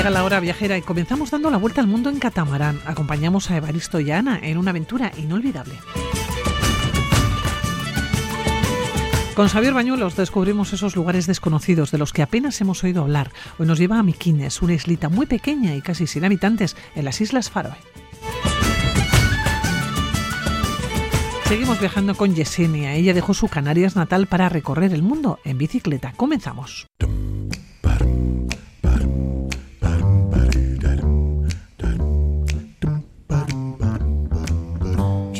Llega la hora viajera y comenzamos dando la vuelta al mundo en catamarán. Acompañamos a Evaristo y a Ana en una aventura inolvidable. Con Xavier Bañuelos descubrimos esos lugares desconocidos de los que apenas hemos oído hablar. Hoy nos lleva a Miquines, una islita muy pequeña y casi sin habitantes en las Islas Faroe. Seguimos viajando con Yesenia. Ella dejó su Canarias natal para recorrer el mundo en bicicleta. Comenzamos.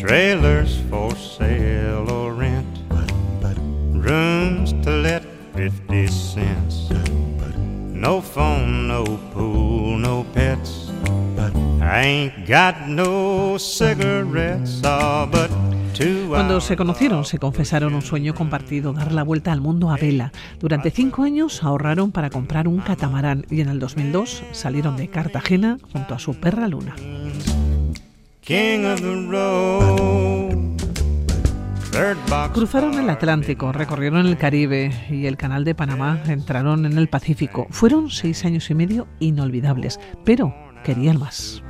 Trailers for sale or rent. Rooms to let 50 cents. No phone, no pool, no pets. I ain't got no cigarettes, oh, but Cuando se conocieron, se confesaron un sueño compartido, dar la vuelta al mundo a vela. Durante cinco años ahorraron para comprar un catamarán y en el 2002 salieron de Cartagena junto a su perra Luna. Cruzaron el Atlántico, recorrieron el Caribe y el Canal de Panamá, entraron en el Pacífico. Fueron seis años y medio inolvidables, pero querían más.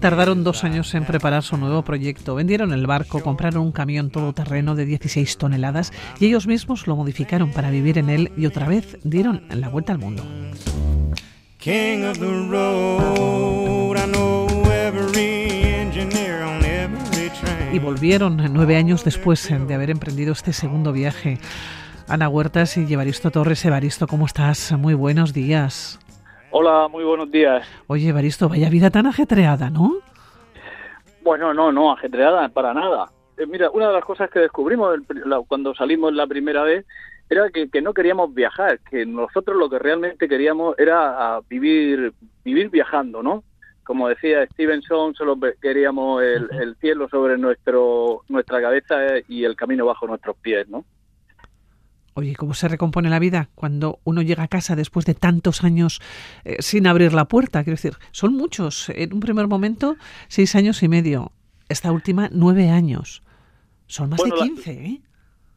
Tardaron dos años en preparar su nuevo proyecto. Vendieron el barco, compraron un camión todoterreno de 16 toneladas y ellos mismos lo modificaron para vivir en él y otra vez dieron la vuelta al mundo. Y volvieron nueve años después de haber emprendido este segundo viaje. Ana Huertas y Evaristo Torres. Evaristo, ¿cómo estás? Muy buenos días. Hola, muy buenos días. Oye, Evaristo, vaya vida tan ajetreada, ¿no? Bueno, no, no, ajetreada para nada. Eh, mira, una de las cosas que descubrimos cuando salimos la primera vez era que, no queríamos viajar, que nosotros lo que realmente queríamos era vivir, vivir viajando, ¿no? Como decía Stevenson, solo queríamos el, el cielo sobre nuestro, nuestra cabeza y el camino bajo nuestros pies, ¿no? Oye, ¿cómo se recompone la vida cuando uno llega a casa después de tantos años eh, sin abrir la puerta? Quiero decir, son muchos. En un primer momento, seis años y medio. Esta última, nueve años. Son más de quince, ¿eh?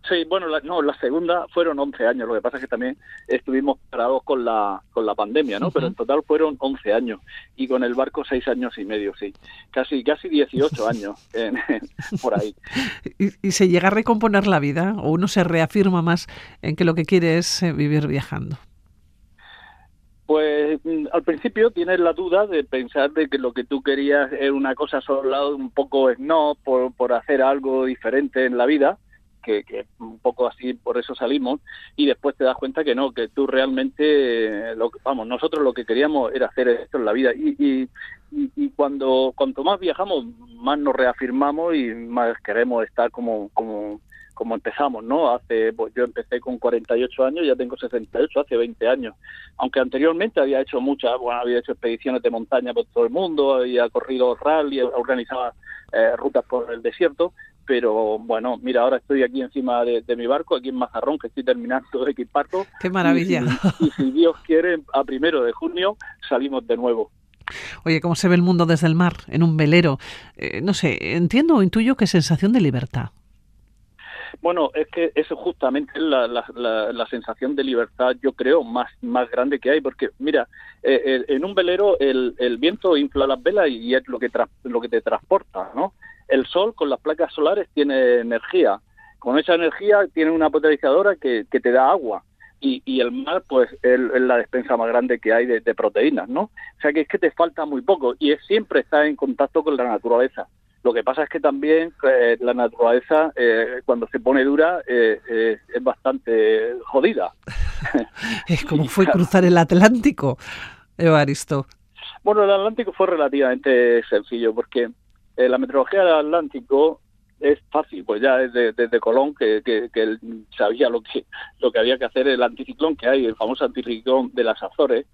Sí, bueno, la, no, la segunda fueron 11 años. Lo que pasa es que también estuvimos parados con la, con la pandemia, ¿no? Pero en total fueron 11 años. Y con el barco 6 años y medio, sí. Casi, casi 18 años por ahí. ¿Y, se llega a recomponer la vida? ¿O uno se reafirma más en que lo que quiere es eh, vivir viajando? Pues mm, al principio tienes la duda de pensar de que lo que tú querías era una cosa solo un poco no por, por hacer algo diferente en la vida que, un poco así por eso salimos y después te das cuenta que no, que tú realmente, lo, vamos, nosotros lo que queríamos era hacer esto en la vida y, y, y, cuando cuanto más viajamos, más nos reafirmamos y más queremos estar como, como, como empezamos, ¿no? Hace, pues yo empecé con 48 años, ya tengo 68, hace 20 años. Aunque anteriormente había hecho muchas, bueno, había hecho expediciones de montaña por todo el mundo, había corrido rally, organizaba eh, rutas por el desierto, pero bueno, mira, ahora estoy aquí encima de, mi barco, aquí en Mazarrón, que estoy terminando de equiparlo. ¡Qué maravilla! Y, si Dios quiere, a primero de junio salimos de nuevo. La ¿cómo se ve el mundo desde el mar, en un velero? Eh, no sé, entiendo o intuyo qué sensación de libertad. Bueno, es que eso justamente es la, la, sensación de libertad, yo creo, más, más grande que hay, porque mira, eh, en un velero el, el, viento infla las velas y es lo que, lo que te transporta, ¿no? El sol con las placas solares tiene energía. Con esa energía tiene una potenciadora que, te da agua. Y, y, el mar, pues, es, la despensa más grande que hay de, proteínas, ¿no? O sea que es que te falta muy poco y es siempre estar en contacto con la naturaleza. Lo que pasa es que también eh, la naturaleza, eh, cuando se pone dura, eh, es bastante jodida. es como fue cruzar el Atlántico, Evaristo. Bueno, el Atlántico fue relativamente sencillo porque eh, la meteorología del Atlántico es fácil, pues ya desde, desde Colón que, que, él sabía lo que lo que había que hacer el anticiclón que hay, el famoso anticiclón de las Azores,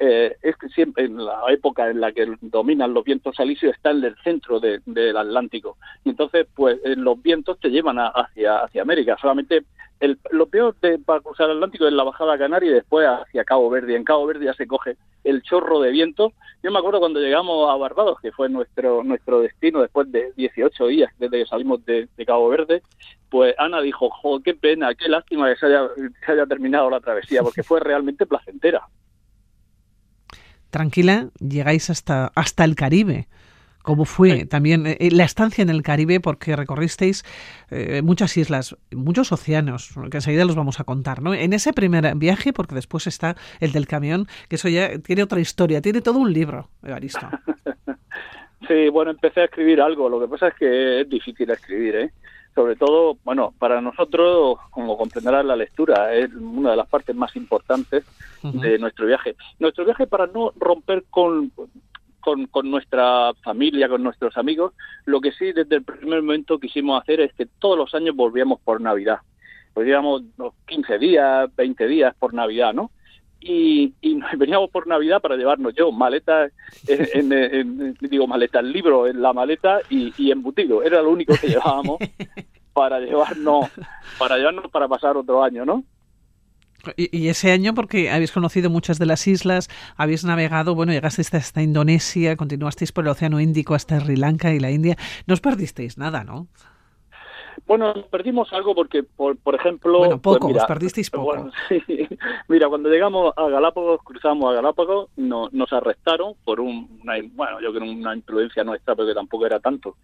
eh, es que siempre en la época en la que dominan los vientos alisios está en el centro del Atlántico. Y entonces pues eh, los vientos te llevan hacia hacia América. Solamente el, lo peor de, para cruzar el Atlántico es la bajada a Canarias y después hacia Cabo Verde. En Cabo Verde ya se coge el chorro de viento. Yo me acuerdo cuando llegamos a Barbados, que fue nuestro nuestro destino después de 18 días desde que salimos de, Cabo Verde, pues Ana dijo, jo, qué pena, qué lástima que se haya, se haya terminado la travesía, porque fue realmente placentera. Tranquila, llegáis hasta, hasta el Caribe. ¿Cómo fue también eh, la estancia en el Caribe? Porque recorristeis eh, muchas islas, muchos océanos, que enseguida los vamos a contar, ¿no? En ese primer viaje, porque después está el del camión, que eso ya tiene otra historia, tiene todo un libro, Evaristo. sí, bueno, empecé a escribir algo, lo que pasa es que es difícil escribir, ¿eh? Sobre todo, bueno, para nosotros, como comprenderás, la lectura es una de las partes más importantes de nuestro viaje. Nuestro viaje para no romper con con, con, nuestra familia, con nuestros amigos. Lo que sí desde el primer momento quisimos hacer es que todos los años volvíamos por Navidad. Pues íbamos 15 días, 20 días por Navidad, ¿no? Y, y veníamos por Navidad para llevarnos yo maleta, en, digo maleta, el libro en la maleta y, y embutido. Era lo único que llevábamos para llevarnos, para llevarnos para pasar otro año, ¿no? Y, ese año, porque habéis conocido muchas de las islas, habéis navegado, bueno, llegasteis hasta Indonesia, continuasteis por el Océano Índico hasta Sri Lanka y la India, no os perdisteis nada, ¿no? Bueno, perdimos algo porque, por, por ejemplo... Bueno, pues poco, os perdisteis poco. Mira, cuando llegamos a Galápagos, cruzamos a Galápagos, no, nos arrestaron por un, una, bueno, yo creo una influencia nuestra, porque tampoco era tanto.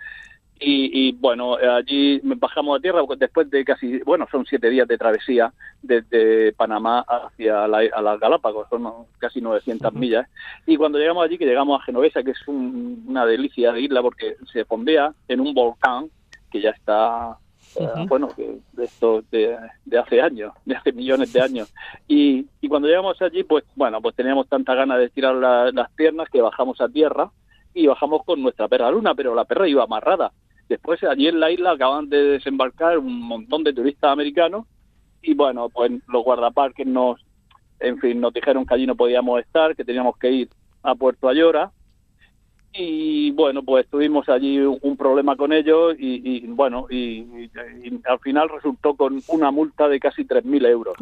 Y, bueno, allí bajamos a tierra después de casi, bueno, son siete días de travesía desde Panamá hacia las Galápagos, son casi 900 millas. Y cuando llegamos allí, que llegamos a Genovesa, que es una delicia de isla porque se fondea en un volcán que ya está, eh, bueno, que esto de, hace años, de hace millones de años. Y, y cuando llegamos allí, pues bueno, pues teníamos tanta ganas de estirar las piernas que bajamos a tierra y bajamos con nuestra perra luna, pero la perra iba amarrada Después allí en la isla acaban de desembarcar un montón de turistas americanos y bueno, pues los guardaparques nos, en fin, nos dijeron que allí no podíamos estar, que teníamos que ir a Puerto Ayora y bueno, pues tuvimos allí un problema con ellos y, bueno, y, al final resultó con una multa de casi 3.000 euros.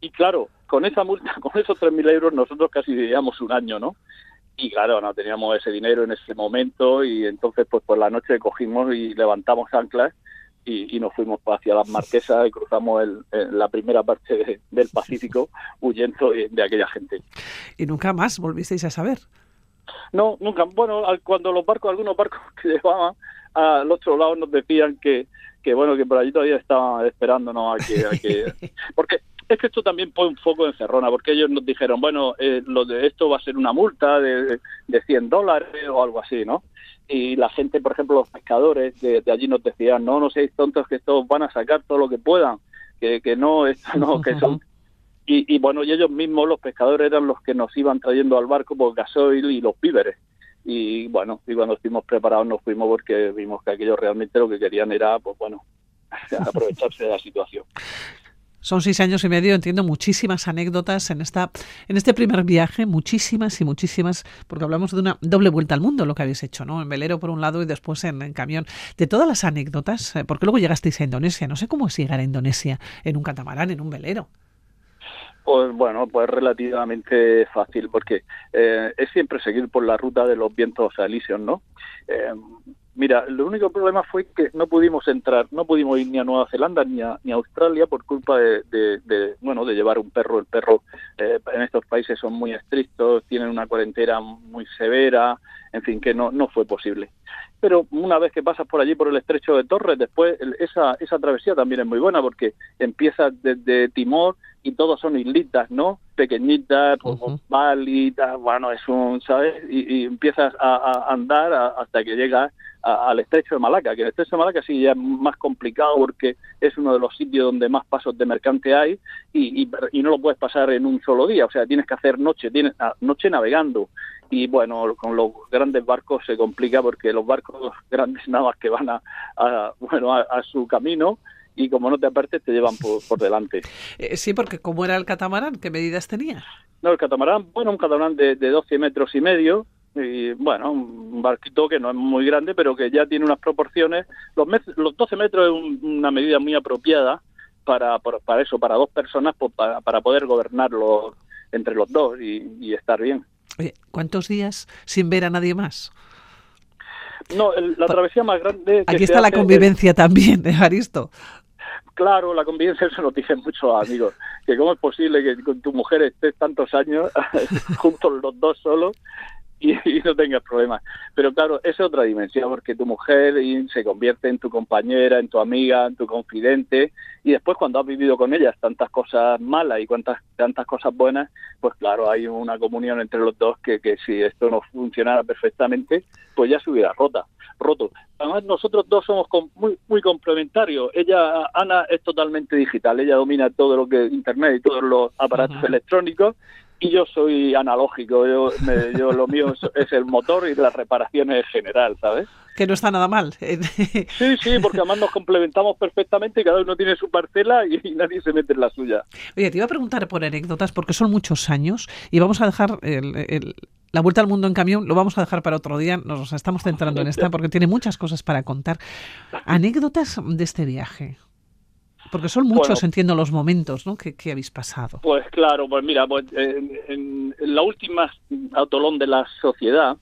Y claro, con esa multa, con esos 3.000 euros nosotros casi vivíamos un año, ¿no? Y claro, no teníamos ese dinero en ese momento y entonces pues por la noche cogimos y levantamos anclas y, nos fuimos hacia las Marquesas y cruzamos el, la primera parte del Pacífico huyendo de, aquella gente. ¿Y nunca más volvisteis a saber? No, nunca. Bueno, cuando los barcos, algunos barcos que llevaban al otro lado nos decían que, que bueno, que por allí todavía estaban esperándonos a que... A que porque es que esto también pone un foco en Cerrona, porque ellos nos dijeron, bueno, eh, lo de esto va a ser una multa de, de 100 dólares o algo así, ¿no? Y la gente, por ejemplo, los pescadores de, allí nos decían, no, no seáis tontos que estos van a sacar todo lo que puedan, que, que no, esto no, que son... Y, y bueno, y ellos mismos, los pescadores, eran los que nos iban trayendo al barco por gasoil y los víveres y bueno, y cuando estuvimos preparados nos fuimos porque vimos que aquellos realmente lo que querían era, pues bueno, aprovecharse de la situación. Son seis años y medio, entiendo muchísimas anécdotas en esta, en este primer viaje, muchísimas y muchísimas, porque hablamos de una doble vuelta al mundo, lo que habéis hecho, ¿no? En velero por un lado y después en, camión. De todas las anécdotas, eh, porque luego llegasteis a Indonesia, no sé cómo es llegar a Indonesia en un catamarán, en un velero. Pues bueno, pues relativamente fácil, porque eh, es siempre seguir por la ruta de los vientos alisios, ¿no? Eh, Mira, el único problema fue que no pudimos entrar, no pudimos ir ni a Nueva Zelanda ni a, ni a Australia por culpa de, bueno, de llevar un perro. El perro eh, en estos países son muy estrictos, tienen una cuarentena muy severa, en fin, que no, no fue posible. Pero una vez que pasas por allí, por el estrecho de Torres, después esa, esa travesía también es muy buena porque empiezas desde Timor y todos son islitas, ¿no? Pequeñitas, como Bali, bueno, es un, ¿sabes? Y, empiezas a, andar hasta que llegas al estrecho de Malaca, que el estrecho de Malaca sí ya es más complicado porque es uno de los sitios donde más pasos de mercante hay y, y, no lo puedes pasar en un solo día, o sea, tienes que hacer noche, tienes ah, noche navegando y bueno, con los grandes barcos se complica porque los barcos grandes nada más que van a, bueno, a, su camino y como no te apartes te llevan por, delante. Eh, sí, porque ¿cómo era el catamarán? ¿Qué medidas tenía? No, el catamarán, bueno, un catamarán de, de 12 metros y medio, y bueno, un barquito que no es muy grande, pero que ya tiene unas proporciones. Los, los 12 metros es una medida muy apropiada para, para, eso, para dos personas, pues, para, para poder gobernarlo entre los dos y, estar bien. Oye, ¿cuántos días sin ver a nadie más? No, la travesía más grande. Aquí está la convivencia también, de Aristo. Claro, la convivencia se lo dicen muchos amigos, que cómo es posible que con tu mujer estés tantos años juntos los dos solos y, no tengas problemas. Pero claro, es otra dimensión, porque tu mujer se convierte en tu compañera, en tu amiga, en tu confidente, y después cuando has vivido con ellas tantas cosas malas y cuantas, tantas cosas buenas, pues claro, hay una comunión entre los dos que, que si esto no funcionara perfectamente, pues ya se hubiera rota, roto. Además, nosotros dos somos muy, muy complementarios. Ella, Ana, es totalmente digital. Ella domina todo lo que es Internet y todos los aparatos electrónicos y yo soy analógico, yo, yo lo mío es, el motor y las reparaciones en general, ¿sabes? Que no está nada mal. sí, sí, porque además nos complementamos perfectamente, cada uno tiene su parcela y, nadie se mete en la suya. Oye, te iba a preguntar por anécdotas, porque son muchos años y vamos a dejar la vuelta al mundo en camión, lo vamos a dejar para otro día, nos estamos centrando en esta porque tiene muchas cosas para contar. Anécdotas de este viaje. Porque son muchos, entiendo, los momentos ¿no? que, habéis pasado. Pues claro, pues mira, pues, en, la última autolón de la sociedad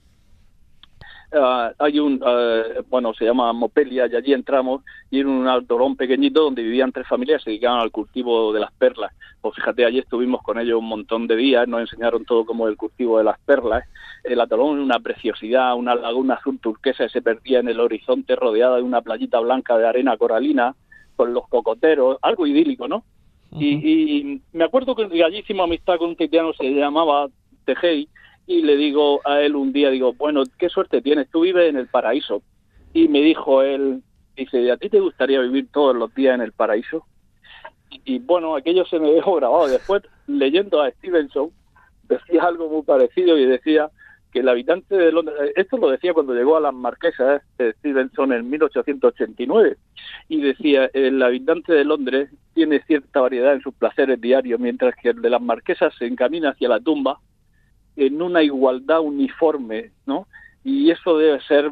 ah, hay un, ah, bueno, se llama Mopelia y allí entramos y era un autolón pequeñito donde vivían tres familias se dedicaban al cultivo de las perlas. Pues fíjate, allí estuvimos con ellos un montón de días, nos enseñaron todo como el cultivo de las perlas. El atolón una preciosidad, una laguna azul turquesa que se perdía en el horizonte rodeada de una playita blanca de arena coralina con los cocoteros, algo idílico, ¿no? y, me acuerdo que allí hicimos amistad con un titiano, se llamaba Tejei, y le digo a él un día, digo, bueno, qué suerte tienes, tú vives en el paraíso. Y me dijo él, dice, ¿a ti te gustaría vivir todos los días en el paraíso? Y, bueno, aquello se me dejó grabado. Después, leyendo a Stevenson, decía algo muy parecido y decía el habitante de Londres, eh, esto lo decía cuando llegó a las marquesas de Stevenson en 1889, y decía, el habitante de Londres tiene cierta variedad en sus placeres diarios, mientras que el de las marquesas se encamina hacia la tumba en una igualdad uniforme, ¿no? Y eso debe ser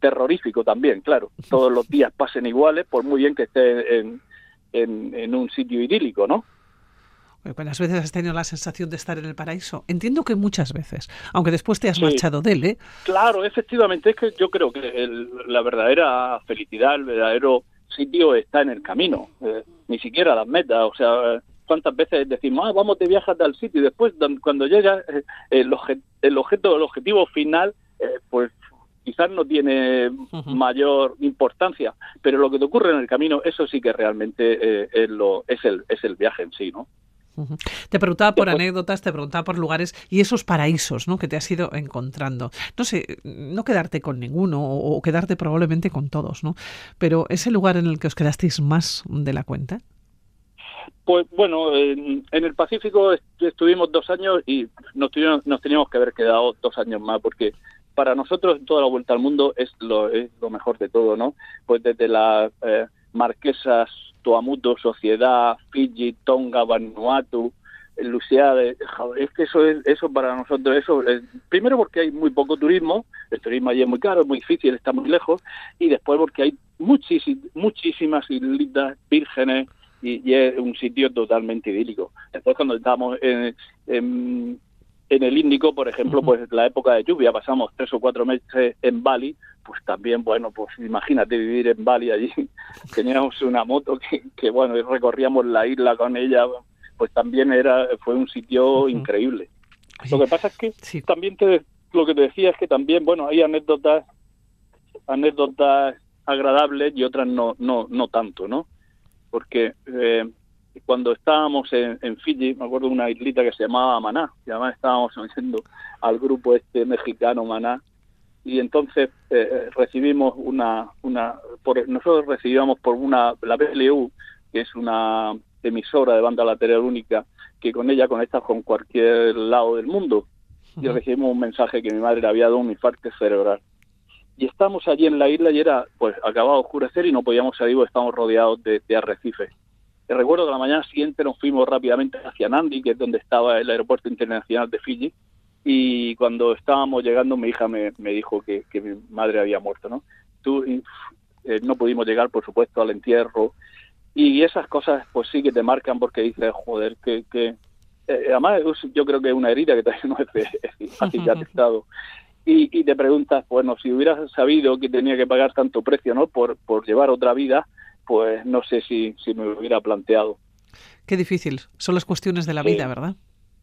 terrorífico también, claro. Todos los días pasen iguales, por muy bien que esté en, en un sitio idílico, ¿no? ¿Cuántas veces has tenido la sensación de estar en el paraíso? Entiendo que muchas veces, aunque después te has marchado de él, ¿eh? Claro, efectivamente, es que yo creo que la verdadera felicidad, el verdadero sitio está en el camino, eh, ni siquiera las metas, o sea, cuántas veces decimos, ah, vamos de viaje al sitio y después cuando llega eh, el, el, objeto, el objetivo final, eh, pues quizás no tiene mayor importancia, pero lo que te ocurre en el camino, eso sí que realmente es, lo, es, el, es el viaje en sí, ¿no? Te preguntaba por anécdotas, te preguntaba por lugares y esos paraísos ¿no? que te has ido encontrando. No sé, no quedarte con ninguno o quedarte probablemente con todos, ¿no? Pero ese lugar en el que os quedasteis más de la cuenta. Pues bueno, en, el Pacífico estuvimos dos años y nos, nos teníamos que haber quedado dos años más porque para nosotros toda la vuelta al mundo es lo, es lo mejor de todo, ¿no? Pues desde las eh, marquesas Tuamutu, Sociedad, Fiji, Tonga, Vanuatu, Lucia, es que eso es, eso para nosotros eso primero porque hay muy poco turismo el turismo allí es muy caro es muy difícil está muy lejos y después porque hay muchísimas muchísimas islitas vírgenes y, es un sitio totalmente idílico. Después cuando estamos en, el Índico por ejemplo pues la época de lluvia pasamos tres o cuatro meses en Bali pues también, bueno, pues imagínate vivir en Bali allí. Teníamos una moto que, que, bueno, recorríamos la isla con ella, pues también era fue un sitio increíble. Lo que pasa es que también te, lo que te decía es que también, bueno, hay anécdotas anécdotas agradables y otras no no no tanto, ¿no? Porque eh, cuando estábamos en, en, Fiji, me acuerdo de una islita que se llamaba Maná, y además estábamos oyendo al grupo este mexicano Maná, y entonces eh, eh, recibimos una, una por, nosotros recibíamos por una, la BLU, que es una emisora de banda lateral única, que con ella conectas con cualquier lado del mundo. Y recibimos un mensaje que mi madre le había dado un infarto cerebral. Y estamos allí en la isla y era, pues, acababa de oscurecer y no podíamos salir porque estábamos rodeados de, de arrecifes. Recuerdo que la mañana siguiente nos fuimos rápidamente hacia Nandi, que es donde estaba el aeropuerto internacional de Fiji, y cuando estábamos llegando mi hija me, me dijo que, que, mi madre había muerto, ¿no? Tú, eh, no pudimos llegar, por supuesto, al entierro y esas cosas pues sí que te marcan porque dices, joder, que... que eh, además yo creo que es una herida que todavía no es cicatrizado. Y, y te preguntas, bueno, si hubieras sabido que tenía que pagar tanto precio, ¿no? Por, por llevar otra vida, pues no sé si, si me hubiera planteado. Qué difícil. Son las cuestiones de la vida, ¿verdad?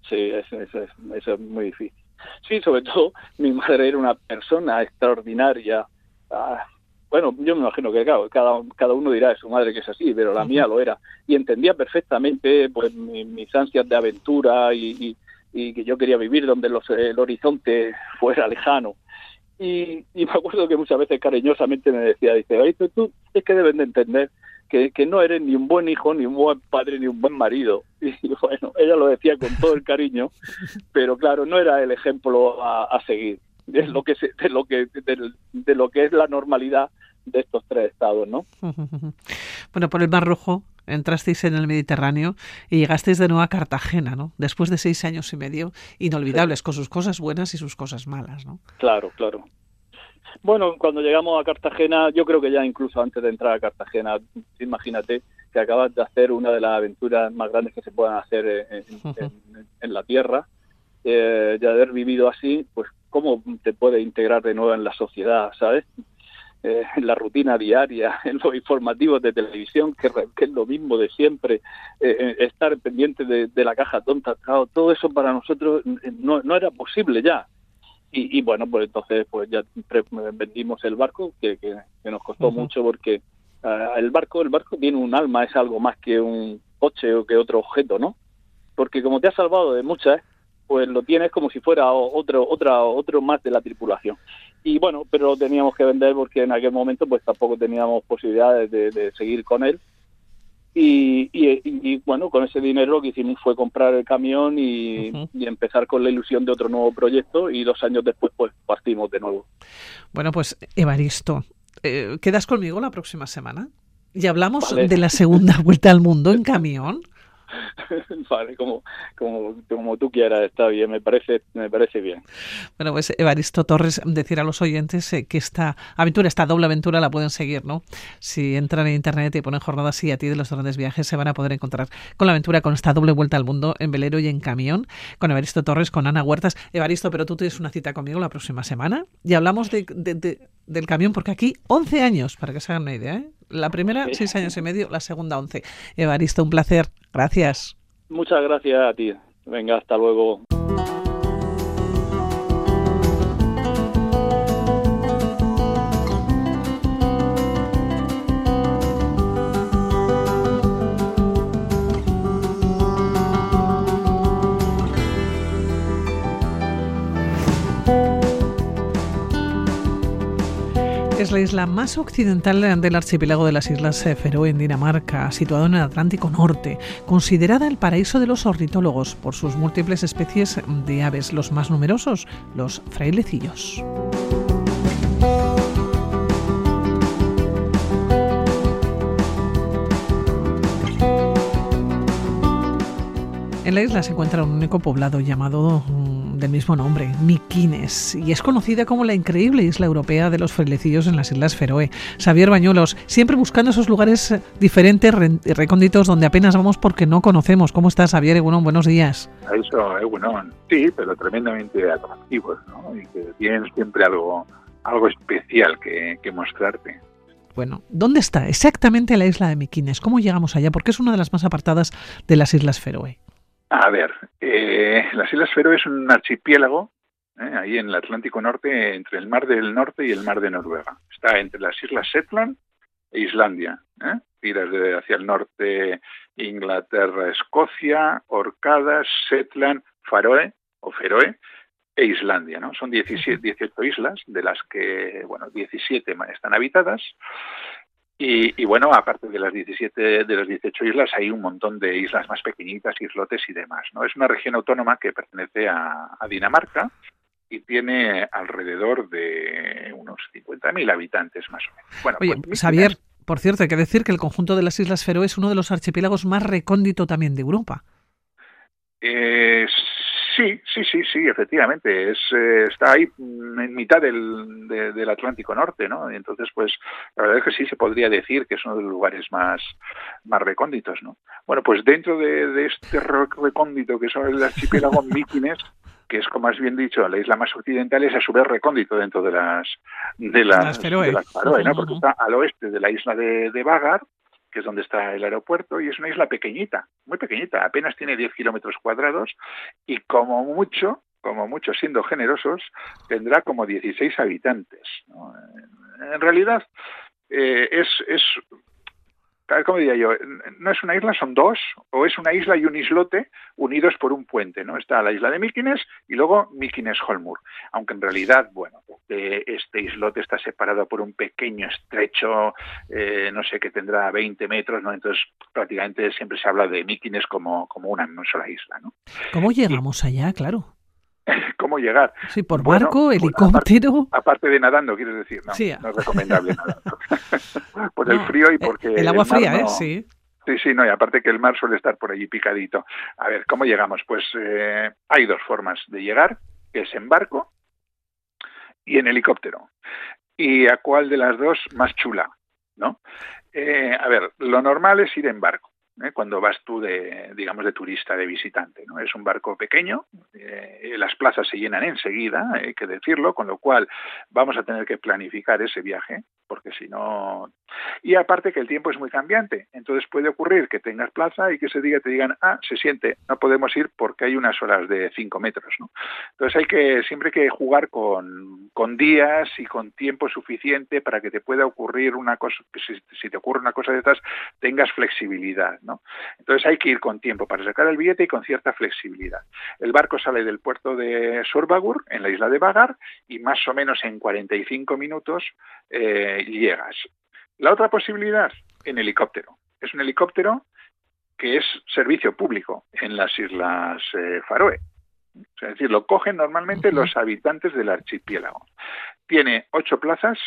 Sí, eso, eso, eso, es muy difícil. Sí, sobre todo mi madre era una persona extraordinaria. Ah, bueno, yo me imagino que claro, cada, cada uno dirá de su madre que es así, pero la mía lo era. Y entendía perfectamente pues mis ansias de aventura y, y, que yo quería vivir donde los, el horizonte fuera lejano. Y, y, me acuerdo que muchas veces cariñosamente me decía, dice, tú, tú es que deben de entender que, que, no eres ni un buen hijo, ni un buen padre, ni un buen marido. Y bueno, ella lo decía con todo el cariño, pero claro, no era el ejemplo a, a seguir de lo que se, de lo que de, de, lo que es la normalidad de estos tres estados, ¿no? Bueno, por el Mar Rojo entrasteis en el Mediterráneo y llegasteis de nuevo a Cartagena, ¿no? Después de seis años y medio inolvidables, sí. con sus cosas buenas y sus cosas malas, ¿no? Claro, claro. Bueno, cuando llegamos a Cartagena, yo creo que ya incluso antes de entrar a Cartagena, imagínate que acabas de hacer una de las aventuras más grandes que se puedan hacer en, en, en la tierra, eh, de haber vivido así, pues cómo te puedes integrar de nuevo en la sociedad, ¿sabes? Eh, en la rutina diaria, en los informativos de televisión, que, que es lo mismo de siempre, eh, estar pendiente de, de, la caja tonta, todo eso para nosotros no, no era posible ya. Y, y, bueno, pues entonces pues ya vendimos el barco, que, que, que nos costó uh -huh. mucho porque uh, el barco el barco tiene un alma, es algo más que un coche o que otro objeto, ¿no? Porque como te ha salvado de muchas, pues lo tienes como si fuera otro otra otro más de la tripulación y bueno pero lo teníamos que vender porque en aquel momento pues tampoco teníamos posibilidades de, de seguir con él y, y, y, bueno con ese dinero lo que hicimos fue comprar el camión y, uh -huh. y, empezar con la ilusión de otro nuevo proyecto y dos años después pues partimos de nuevo bueno pues Evaristo eh, quedas conmigo la próxima semana y hablamos vale. de la segunda vuelta al mundo en camión vale, como, como, como tú quieras, está bien, me parece, me parece bien. Bueno, pues Evaristo Torres, decir a los oyentes eh, que esta aventura, esta doble aventura la pueden seguir, ¿no? Si entran en internet y ponen jornadas y a ti de los grandes viajes, se van a poder encontrar con la aventura, con esta doble vuelta al mundo en velero y en camión, con Evaristo Torres, con Ana Huertas. Evaristo, pero tú tienes una cita conmigo la próxima semana y hablamos de, de, de, del camión, porque aquí 11 años, para que se hagan una idea, ¿eh? La primera, seis años y medio, la segunda, once. Evaristo, un placer. Gracias. Muchas gracias a ti. Venga, hasta luego. La isla más occidental del archipiélago de las Islas Feroe en Dinamarca, situado en el Atlántico Norte, considerada el paraíso de los ornitólogos por sus múltiples especies de aves, los más numerosos, los frailecillos. En la isla se encuentra un único poblado llamado del mismo nombre, Miquines, y es conocida como la increíble isla europea de los frailecillos en las Islas Feroe. Xavier Bañuelos, siempre buscando esos lugares diferentes, recónditos, donde apenas vamos porque no conocemos. ¿Cómo estás, Xavier Egunon? Buenos días. Eso, Egunon. Sí, pero tremendamente atractivos, ¿no? Y que tienen siempre algo, algo especial que, que mostrarte. Bueno, ¿dónde está exactamente la isla de Miquines? ¿Cómo llegamos allá? Porque es una de las más apartadas de las Islas Feroe. A ver, eh, las Islas Feroe es un archipiélago eh, ahí en el Atlántico Norte, entre el Mar del Norte y el Mar de Noruega. Está entre las Islas Shetland e Islandia. ¿eh? Tiras de hacia el norte Inglaterra, Escocia, Orcadas, Shetland, Faroe o Feroe e Islandia. ¿no? Son 17, 18 islas, de las que bueno, 17 están habitadas. Y, y, bueno, aparte de las 17 de las 18 islas, hay un montón de islas más pequeñitas, islotes y demás. ¿no? Es una región autónoma que pertenece a, a Dinamarca y tiene alrededor de unos 50.000 habitantes más o menos. Bueno, Oye, pues, Xavier, por cierto, hay que decir que el conjunto de las Islas Feroe es uno de los archipiélagos más recóndito también de Europa. Eh, Sí, sí, sí, sí, efectivamente. Es, eh, está ahí mm, en mitad del, del Atlántico Norte, ¿no? Entonces, pues, la verdad es que sí se podría decir que es uno de los lugares más, más recónditos, ¿no? Bueno, pues dentro de, este recóndito que son el archipiélago Mykines, que es, como has bien dicho, la isla más occidental, es a su vez recóndito dentro de las de las, Feroe, ¿no? Porque está al oeste de la isla de, de Bagar, que es donde está el aeropuerto, y es una isla pequeñita, muy pequeñita, apenas tiene 10 kilómetros cuadrados y como mucho, como mucho siendo generosos, tendrá como 16 habitantes. En realidad eh, es, es ¿cómo diría yo? No es una isla, son dos, o es una isla y un islote unidos por un puente, ¿no? Está la isla de Mykines y luego Mykines-Holmur, aunque en realidad, bueno, este islote está separado por un pequeño estrecho, eh, no sé, que tendrá 20 metros, ¿no? Entonces, prácticamente siempre se habla de Mykines como, como una, sola isla, ¿no? ¿Cómo llegamos allá, claro? cómo llegar. Sí, por barco, helicóptero. Aparte, de nadando, quieres decir, no, no es recomendable nadar. por el frío y eh, porque. El agua fría, ¿eh? Sí. Sí, sí, no, y aparte que el mar suele estar por allí picadito. A ver, ¿cómo llegamos? Pues eh, hay dos formas de llegar, que es en barco y en helicóptero. ¿Y a cuál de las dos más chula? ¿No? Eh, a ver, lo normal es ir en barco. ¿Eh? cuando vas tú de, digamos, de turista, de visitante. ¿no? Es un barco pequeño, eh, las plazas se llenan enseguida, hay que decirlo, con lo cual vamos a tener que planificar ese viaje, porque si no... Y aparte que el tiempo es muy cambiante, entonces puede ocurrir que tengas plaza y que ese día te digan, ah, se siente, no podemos ir porque hay unas horas de 5 metros. ¿no? Entonces hay que siempre que jugar con, con días y con tiempo suficiente para que te pueda ocurrir una cosa, si, si te ocurre una cosa de estas, tengas flexibilidad. Entonces hay que ir con tiempo para sacar el billete y con cierta flexibilidad. El barco sale del puerto de Sorbagur, en la isla de Bagar, y más o menos en 45 minutos eh, llegas. La otra posibilidad, en helicóptero. Es un helicóptero que es servicio público en las Islas eh, Faroe. Es decir, lo cogen normalmente los habitantes del archipiélago. Tiene ocho plazas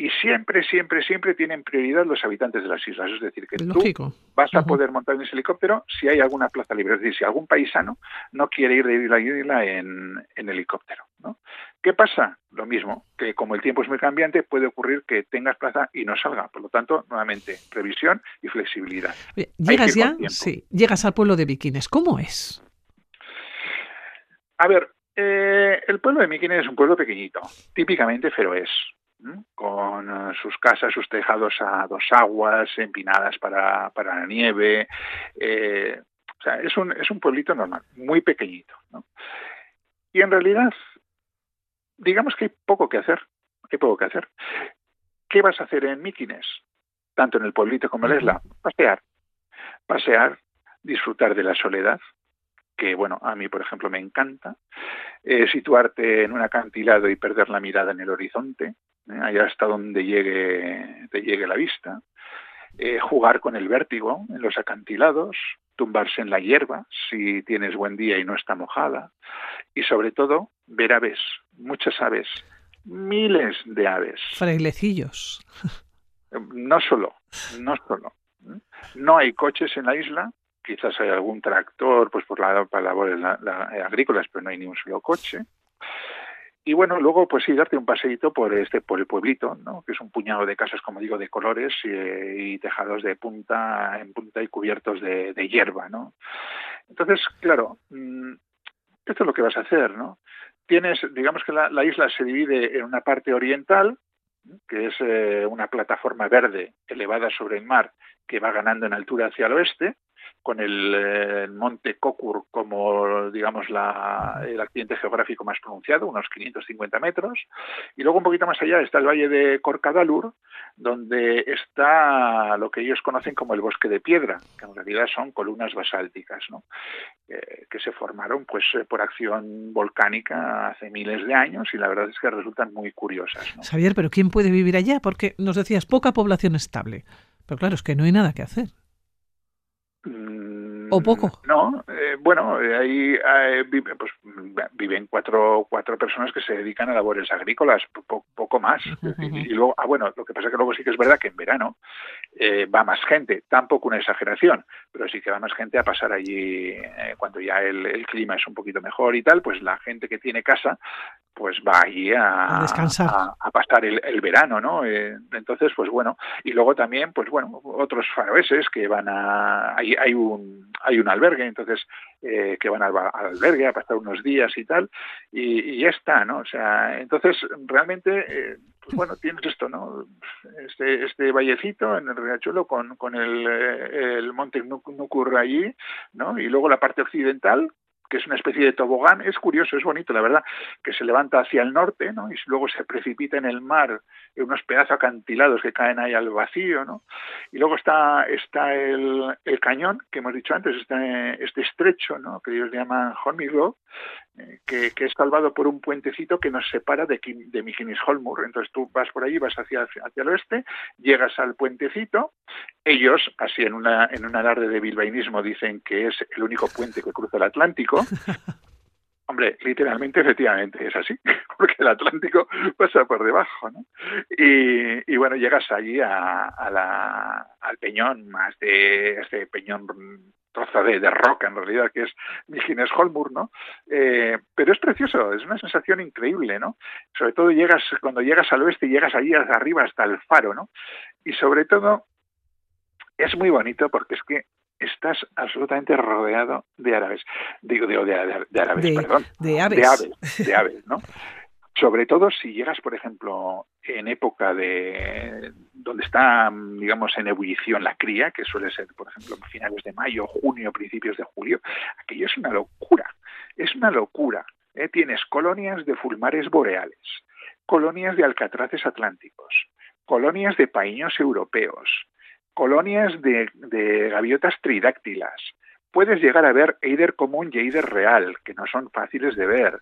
y siempre, siempre, siempre tienen prioridad los habitantes de las islas. Es decir, que tú vas a poder montar en ese helicóptero si hay alguna plaza libre. Es decir, si algún paisano no quiere ir de isla a isla en, helicóptero. ¿no? ¿Qué pasa? Lo mismo, que como el tiempo es muy cambiante, puede ocurrir que tengas plaza y no salga. Por lo tanto, nuevamente, previsión y flexibilidad. ¿Llegas ya? Sí, llegas al pueblo de Bikines. ¿Cómo es? A ver, eh, el pueblo de Bikines es un pueblo pequeñito, típicamente feroés con eh, sus casas, sus tejados a dos aguas, empinadas para, para la nieve. Eh, o sea, es un, es un pueblito normal, muy pequeñito. Y en realidad, digamos que hay poco que hacer. Hay poco que hacer. ¿Qué vas a hacer en Mítines? Tanto en el pueblito como en la isla. Pasear. Pasear, disfrutar de la soledad, que bueno, a mí por ejemplo me encanta, eh, situarte en un acantilado y perder la mirada en el horizonte. Allá hasta donde llegue, te llegue la vista, eh, jugar con el vértigo en los acantilados, tumbarse en la hierba si tienes buen día y no está mojada, y sobre todo ver aves, muchas aves, miles de aves. Frailecillos. No solo, no solo. ¿eh? No hay coches en la isla, quizás hay algún tractor pues por la, para labores agrícolas, pero no hay ni un solo coche. Y bueno, luego pues sí, darte un paseíto por este por el pueblito, ¿no? que es un puñado de casas, como digo, de colores y, tejados de punta en punta y cubiertos de, hierba. ¿no? Entonces, claro, mm, esto es lo que vas a hacer. ¿no? Tienes, digamos que la, isla se divide en una parte oriental, que es eh, una plataforma verde elevada sobre el mar que va ganando en altura hacia el oeste, con el, monte Kokur como, digamos, la, el accidente geográfico más pronunciado, unos 550 metros. Y luego un poquito más allá está el valle de Corcadalur, donde está lo que ellos conocen como el bosque de piedra, que en realidad son columnas basálticas, que se formaron pues por acción volcánica hace miles de años y la verdad es que resultan muy curiosas. ¿no? Pero ¿quién puede vivir allá? Porque nos decías poca población estable. Pero claro, es que no hay nada que hacer. Mm, ¿O poco? No, eh, bueno, ahí pues, viven cuatro, cuatro personas que se dedican a labores agrícolas, poco más. y, luego, ah, bueno, lo que pasa es que luego sí que es verdad que en verano va más gente, tampoco una exageración, pero sí que va más gente a pasar allí cuando ya el, clima es un poquito mejor y tal, pues la gente que tiene casa, pues va allí a, descansar. A, pasar el, verano, ¿no? entonces, pues bueno, y luego también, pues bueno, otros faroeses que van a, hay, hay un, hay un albergue, entonces, eh, que van al, albergue a pasar unos días y tal, y, ya está, ¿no? O sea, entonces, realmente, eh, pues bueno, tienes esto, ¿no? Este, este vallecito en el Riachuelo con, con el, eh, el monte Nucur allí, ¿no? Y luego la parte occidental, que es una especie de tobogán, es curioso, es bonito, la verdad, que se levanta hacia el norte, ¿no? Y luego se precipita en el mar, en unos pedazos acantilados que caen ahí al vacío, ¿no? Y luego está, está el, el cañón, que hemos dicho antes, este, este estrecho, ¿no? Que ellos llaman Hornby que, es salvado por un puentecito que nos separa de, de Holmur. Entonces tú vas por allí, vas hacia, hacia el oeste, llegas al puentecito. Ellos, así en, una, en un alarde de bilbainismo, dicen que es el único puente que cruza el Atlántico. Hombre, literalmente, efectivamente, es así, porque el Atlántico pasa por debajo, ¿no? Y, bueno, llegas allí a, la, al peñón, más de este peñón troza de, de, roca en realidad, que es Mijines Holmur, ¿no? Eh, pero es precioso, es una sensación increíble, ¿no? Sobre todo llegas, cuando llegas al oeste, llegas allí arriba hasta el faro, ¿no? Y sobre todo, es muy bonito porque es que estás absolutamente rodeado de árabes. Digo, digo de, de, árabes, perdón. De aves. De aves, de aves, ¿no? Sobre todo si llegas, por ejemplo, en época de donde está, digamos, en ebullición la cría, que suele ser, por ejemplo, finales de mayo, junio, principios de julio, aquello es una locura, es una locura. ¿eh? Tienes colonias de fulmares boreales, colonias de alcatraces atlánticos, colonias de paíños europeos, colonias de, de gaviotas tridáctilas. Puedes llegar a ver eider común y eider real, que no son fáciles de ver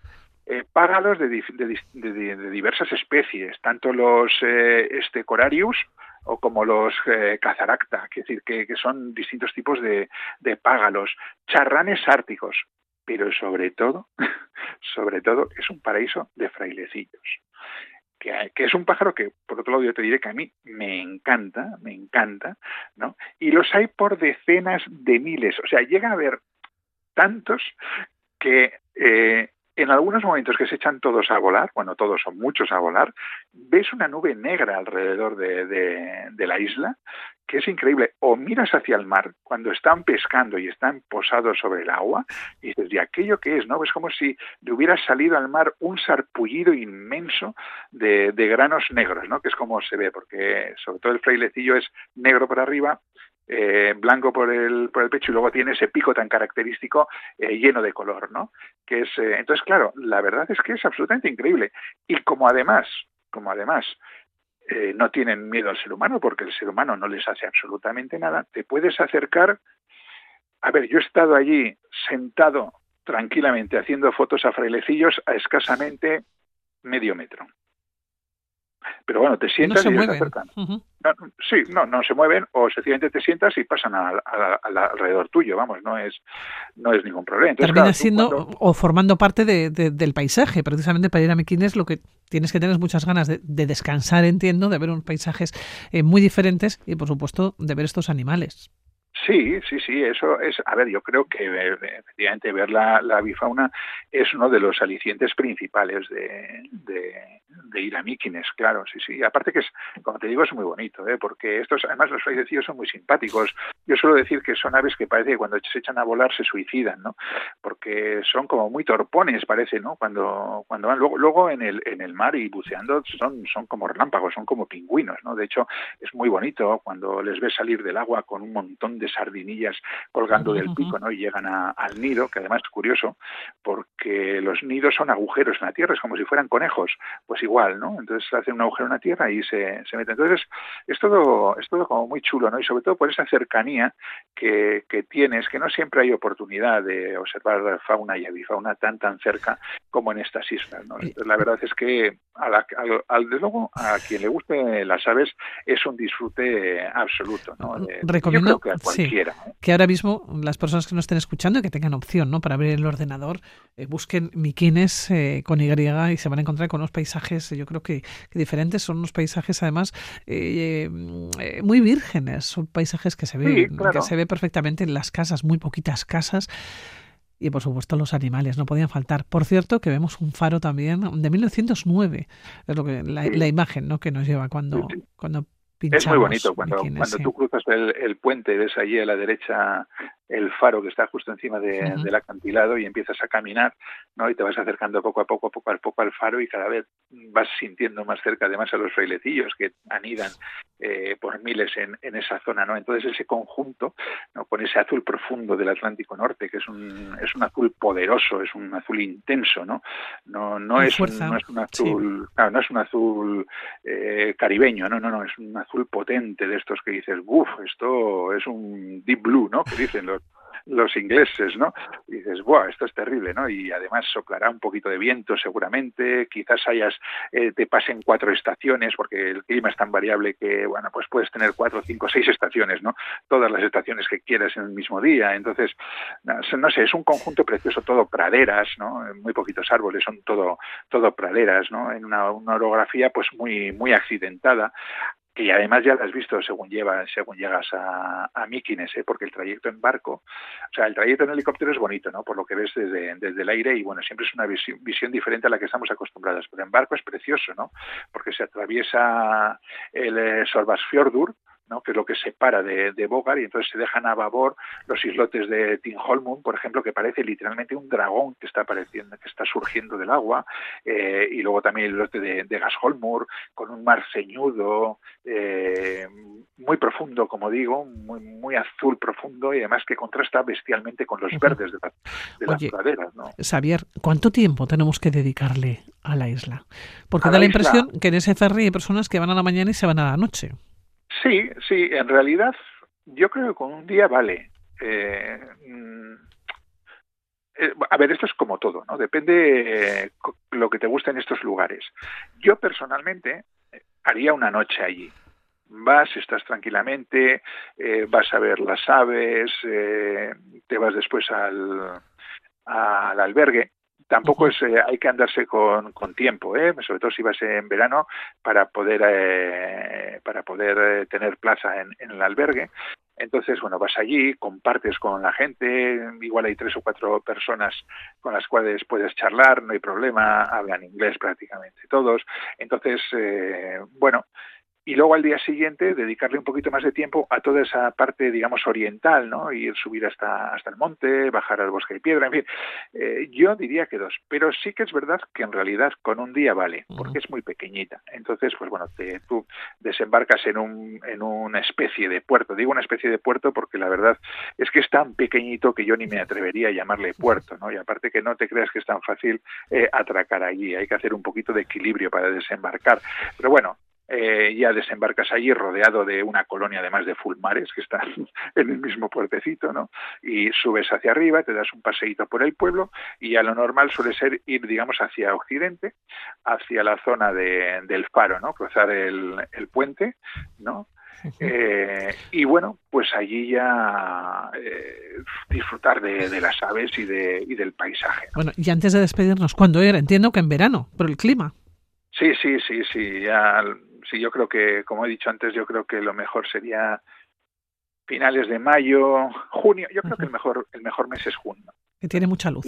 eh, págalos de, diversas especies, tanto los eh, corarius o como los eh, cazaracta, es decir, que, son distintos tipos de, págalos, charranes árticos, pero sobre todo, sobre todo es un paraíso de frailecillos. Que, que, es un pájaro que, por otro lado, yo te diré que a mí me encanta, me encanta, ¿no? Y los hay por decenas de miles, o sea, llega a haber tantos que eh, en algunos momentos que se echan todos a volar, bueno, todos son muchos a volar, ves una nube negra alrededor de, la isla, que es increíble. O miras hacia el mar cuando están pescando y están posados sobre el agua, y dices, ¿y aquello qué es? ¿No? Es como si le hubiera salido al mar un sarpullido inmenso de, de granos negros, ¿no? Que es como se ve, porque sobre todo el frailecillo es negro por arriba eh, blanco por el, por el pecho y luego tiene ese pico tan característico eh, lleno de color, ¿no? Que es, eh, entonces, claro, la verdad es que es absolutamente increíble. Y como además, como además no tienen miedo al ser humano, porque el ser humano no les hace absolutamente nada, te puedes acercar. A ver, yo he estado allí sentado tranquilamente haciendo fotos a frailecillos a escasamente medio metro. Pero bueno, te sientas y se acercan. sí, no, no se mueven o sencillamente te sientas y pasan al, alrededor tuyo, vamos, no es, no es ningún problema. Termina siendo o formando parte de, del paisaje. Precisamente para ir a Mequines lo que tienes que tener muchas ganas de, descansar, entiendo, de ver unos paisajes eh, muy diferentes y, por supuesto, de ver estos animales. Sí, sí, sí, eso es, a ver, yo creo que eh, efectivamente ver la, la bifauna es uno de los alicientes principales de, de, ir a Míquines, claro, sí, sí. Aparte que es, como te digo, es muy bonito, ¿eh? porque estos, además los fallecidos son muy simpáticos. Yo suelo decir que son aves que parece que cuando se echan a volar se suicidan, ¿no? Porque son como muy torpones, parece, ¿no? Cuando, cuando van, luego, luego en el, en el mar y buceando son, son como relámpagos, son como pingüinos, ¿no? De hecho, es muy bonito cuando les ves salir del agua con un montón de sardinillas colgando del pico, ¿no? Y llegan al nido, que además es curioso, porque los nidos son agujeros en la tierra, es como si fueran conejos, pues igual, ¿no? Entonces hacen un agujero en la tierra y se, se meten. Entonces es todo, es todo como muy chulo, ¿no? Y sobre todo por esa cercanía que, que tienes, que no siempre hay oportunidad de observar fauna y avifauna tan tan cerca como en estas islas, ¿no? Entonces, la verdad es que a la, al, de luego a quien le guste las aves es un disfrute absoluto, ¿no? Recomiendo. Que ahora mismo las personas que nos estén escuchando y que tengan opción ¿no? para abrir el ordenador, eh, busquen Miquines eh, con Y y se van a encontrar con unos paisajes, yo creo que, diferentes, son unos paisajes además eh, muy vírgenes, son paisajes que se ven, que se ve perfectamente en las casas, muy poquitas casas. Y por supuesto los animales no podían faltar. Por cierto, que vemos un faro también de 1909, es lo que la, imagen ¿no? que nos lleva cuando, cuando es muy bonito cuando, cuando tú cruzas el, el, puente y ves allí a la derecha el faro que está justo encima del acantilado y empiezas a caminar, ¿no? Y te vas acercando poco a poco, poco a poco al faro y cada vez vas sintiendo más cerca además a los frailecillos que anidan eh, por miles en, en, esa zona, ¿no? Entonces ese conjunto, ¿no? Con ese azul profundo del Atlántico Norte, que es un, es un azul poderoso, es un azul intenso, ¿no? No, no, es, un, no es un azul, no es un azul eh, caribeño, no, no, no, es un azul potente de estos que dices, uff, esto es un deep blue, ¿no? Que dicen los los ingleses, ¿no? Y dices, ¡buah, esto es terrible, ¿no? Y además soplará un poquito de viento seguramente, quizás hayas, eh, te pasen cuatro estaciones, porque el clima es tan variable que, bueno, pues puedes tener cuatro, cinco, seis estaciones, ¿no? Todas las estaciones que quieras en el mismo día. Entonces, no, sé, es un conjunto precioso, todo praderas, ¿no? Muy poquitos árboles, son todo, todo praderas, ¿no? En una, una orografía, pues muy, muy accidentada y además ya lo has visto según llevas, según llegas a, a Míquines, ¿eh? porque el trayecto en barco, o sea, el trayecto en helicóptero es bonito, ¿no? Por lo que ves desde, desde el aire y bueno, siempre es una visión, visión, diferente a la que estamos acostumbrados, pero en barco es precioso, ¿no? Porque se atraviesa el eh, Sorbasfjordur, que es lo que separa de, de Bogar, y entonces se dejan a babor los islotes de Tinholmund, por ejemplo, que parece literalmente un dragón que está apareciendo, que está surgiendo del agua, eh, y luego también el islote de, de Gasholmur, con un mar ceñudo, eh, muy profundo, como digo, muy, muy azul profundo, y además que contrasta bestialmente con los verdes de, las praderas. ¿no? Xavier, ¿cuánto tiempo tenemos que dedicarle a la isla? Porque da la, impresión que en ese ferry hay personas que van a la mañana y se van a la noche. Sí, sí, en realidad yo creo que con un día vale. Eh, mm, eh, a ver, esto es como todo, ¿no? Depende eh, lo que te guste en estos lugares. Yo personalmente haría una noche allí. Vas, estás tranquilamente, vas a ver las aves, te vas después al, al albergue tampoco es, eh, hay que andarse con, con tiempo, ¿eh? sobre todo si vas en verano para poder eh, para poder eh, tener plaza en, en, el albergue. Entonces, bueno, vas allí, compartes con la gente, igual hay tres o cuatro personas con las cuales puedes charlar, no hay problema, hablan inglés prácticamente todos. Entonces, bueno, y luego al día siguiente dedicarle un poquito más de tiempo a toda esa parte, digamos, oriental, ¿no? Ir subir hasta, hasta el monte, bajar al bosque de piedra, en fin. Eh, yo diría que dos, pero sí que es verdad que en realidad con un día vale, porque es muy pequeñita. Entonces, pues bueno, te, tú desembarcas en, un, en una especie de puerto. Digo una especie de puerto porque la verdad es que es tan pequeñito que yo ni me atrevería a llamarle puerto, ¿no? Y aparte que no te creas que es tan fácil eh, atracar allí, hay que hacer un poquito de equilibrio para desembarcar. Pero bueno, eh, ya desembarcas allí rodeado de una colonia además de fulmares que están en el mismo puertecito, ¿no? Y subes hacia arriba, te das un paseíto por el pueblo y a lo normal suele ser ir, digamos, hacia occidente, hacia la zona de, del faro, ¿no? Cruzar el, el puente, ¿no? Eh, y bueno, pues allí ya eh, disfrutar de, de, las aves y, de, y del paisaje. Bueno, y antes de despedirnos, ¿cuándo era? Entiendo que en verano, por el clima. Sí, sí, sí, sí. Ya sí, yo creo que, como he dicho antes, yo creo que lo mejor sería finales de mayo, junio. Yo creo que el mejor, el mejor mes es junio. Que tiene mucha luz.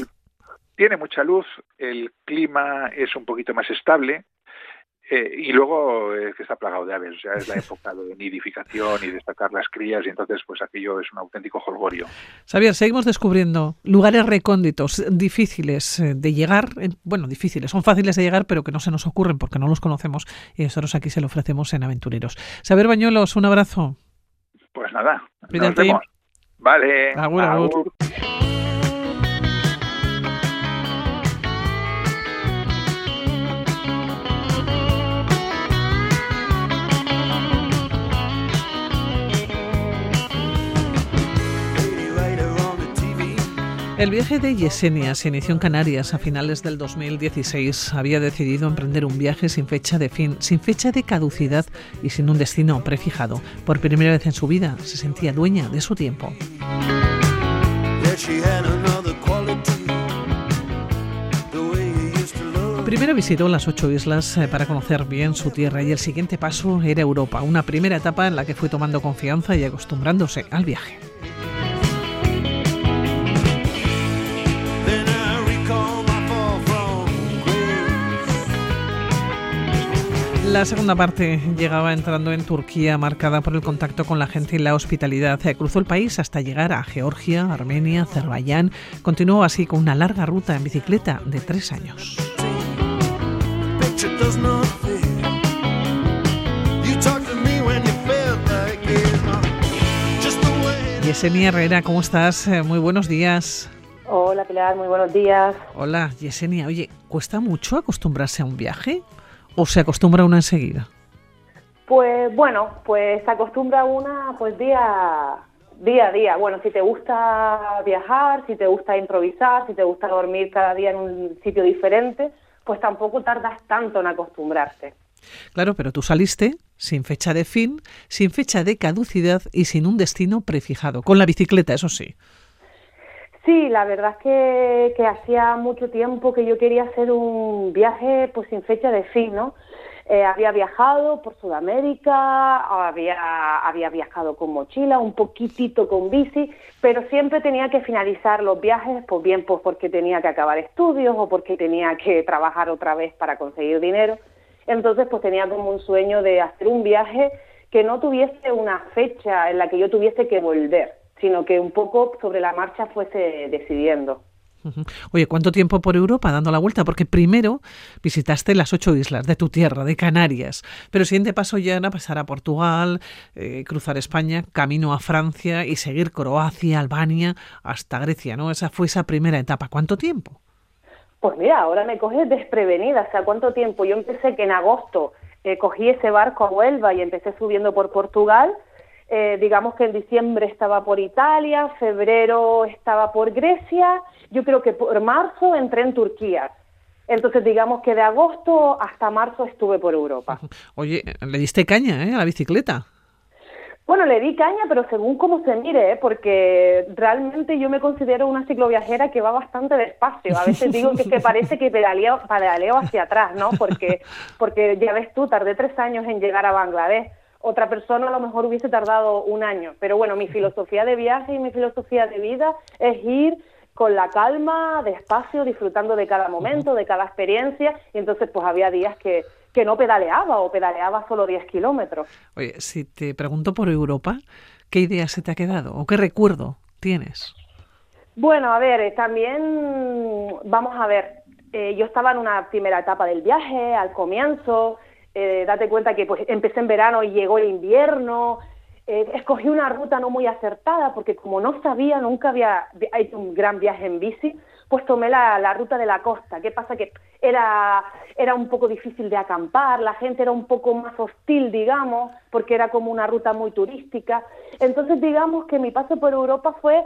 Tiene mucha luz, el clima es un poquito más estable, eh, y luego es que está plagado de aves, o sea, es la época de nidificación y de destacar las crías, y entonces pues aquello es un auténtico jolgorio. Xavier, seguimos descubriendo lugares recónditos, difíciles eh, de llegar, bueno, difíciles, son fáciles de llegar, pero que no se nos ocurren porque no los conocemos, y nosotros aquí se lo ofrecemos en Aventureros. Xavier Bañuelos, un abrazo. Pues nada, nos vemos. Vale. agur. El viaje de Yesenia se inició en Canarias a finales del 2016. Había decidido emprender un viaje sin fecha de fin, sin fecha de caducidad y sin un destino prefijado. Por primera vez en su vida se sentía dueña de su tiempo. Primero visitó las ocho islas eh, para conocer bien su tierra y el siguiente paso era Europa, una primera etapa en la que fue tomando confianza y acostumbrándose al viaje. La segunda parte llegaba entrando en Turquía, marcada por el contacto con la gente y la hospitalidad. Eh, cruzó el país hasta llegar a Georgia, Armenia, Azerbaiyán. Continuó así con una larga ruta en bicicleta de tres años. Yesenia Herrera, ¿cómo estás? Eh, muy buenos días. Hola Pilar, muy buenos días. Hola Yesenia, oye, ¿cuesta mucho acostumbrarse a un viaje o se acostumbra una enseguida? Pues bueno, pues se acostumbra una pues día, día a día. Bueno, si te gusta viajar, si te gusta improvisar, si te gusta dormir cada día en un sitio diferente, pues tampoco tardas tanto en acostumbrarte. Claro, pero tú saliste sin fecha de fin, sin fecha de caducidad y sin un destino prefijado, con la bicicleta, eso sí. Sí, la verdad es que, hacía mucho tiempo que yo quería hacer un viaje pues sin fecha de fin, ¿no? Eh, había viajado por Sudamérica, había, había viajado con mochila, un poquitito con bici, pero siempre tenía que finalizar los viajes, pues bien pues porque tenía que acabar estudios o porque tenía que trabajar otra vez para conseguir dinero. Entonces pues tenía como un sueño de hacer un viaje que no tuviese una fecha en la que yo tuviese que volver, sino que un poco sobre la marcha fuese decidiendo. Oye, ¿cuánto tiempo por Europa dando la vuelta? Porque primero visitaste las ocho islas de tu tierra, de Canarias, pero siguiente paso ya era pasar a Portugal, eh, cruzar España, camino a Francia y seguir Croacia, Albania, hasta Grecia, ¿no? Esa fue esa primera etapa. ¿Cuánto tiempo? Pues mira, ahora me coges desprevenida. O sea, ¿cuánto tiempo? Yo empecé que en agosto eh, cogí ese barco a Huelva y empecé subiendo por Portugal eh, digamos que en diciembre estaba por Italia, febrero estaba por Grecia, yo creo que por marzo entré en Turquía. Entonces, digamos que de agosto hasta marzo estuve por Europa. Oye, le diste caña ¿eh? a la bicicleta. Bueno, le di caña, pero según cómo se mire, ¿eh? porque realmente yo me considero una cicloviajera que va bastante despacio. A veces digo que, que parece que pedaleo, pedaleo hacia atrás, ¿no? Porque, porque ya ves tú, tardé tres años en llegar a Bangladesh otra persona a lo mejor hubiese tardado un año. Pero bueno, mi filosofía de viaje y mi filosofía de vida es ir con la calma, despacio, disfrutando de cada momento, de cada experiencia. Y entonces pues había días que, que no pedaleaba o pedaleaba solo 10 kilómetros. Oye, si te pregunto por Europa, ¿qué idea se te ha quedado o qué recuerdo tienes? Bueno, a ver, eh, también vamos a ver, eh, yo estaba en una primera etapa del viaje, al comienzo, eh, date cuenta que pues empecé en verano y llegó el invierno, eh, escogí una ruta no muy acertada porque como no sabía, nunca había hecho un gran viaje en bici, pues tomé la, la, ruta de la costa. ¿Qué pasa? Que era, era un poco difícil de acampar, la gente era un poco más hostil, digamos, porque era como una ruta muy turística. Entonces, digamos que mi paso por Europa fue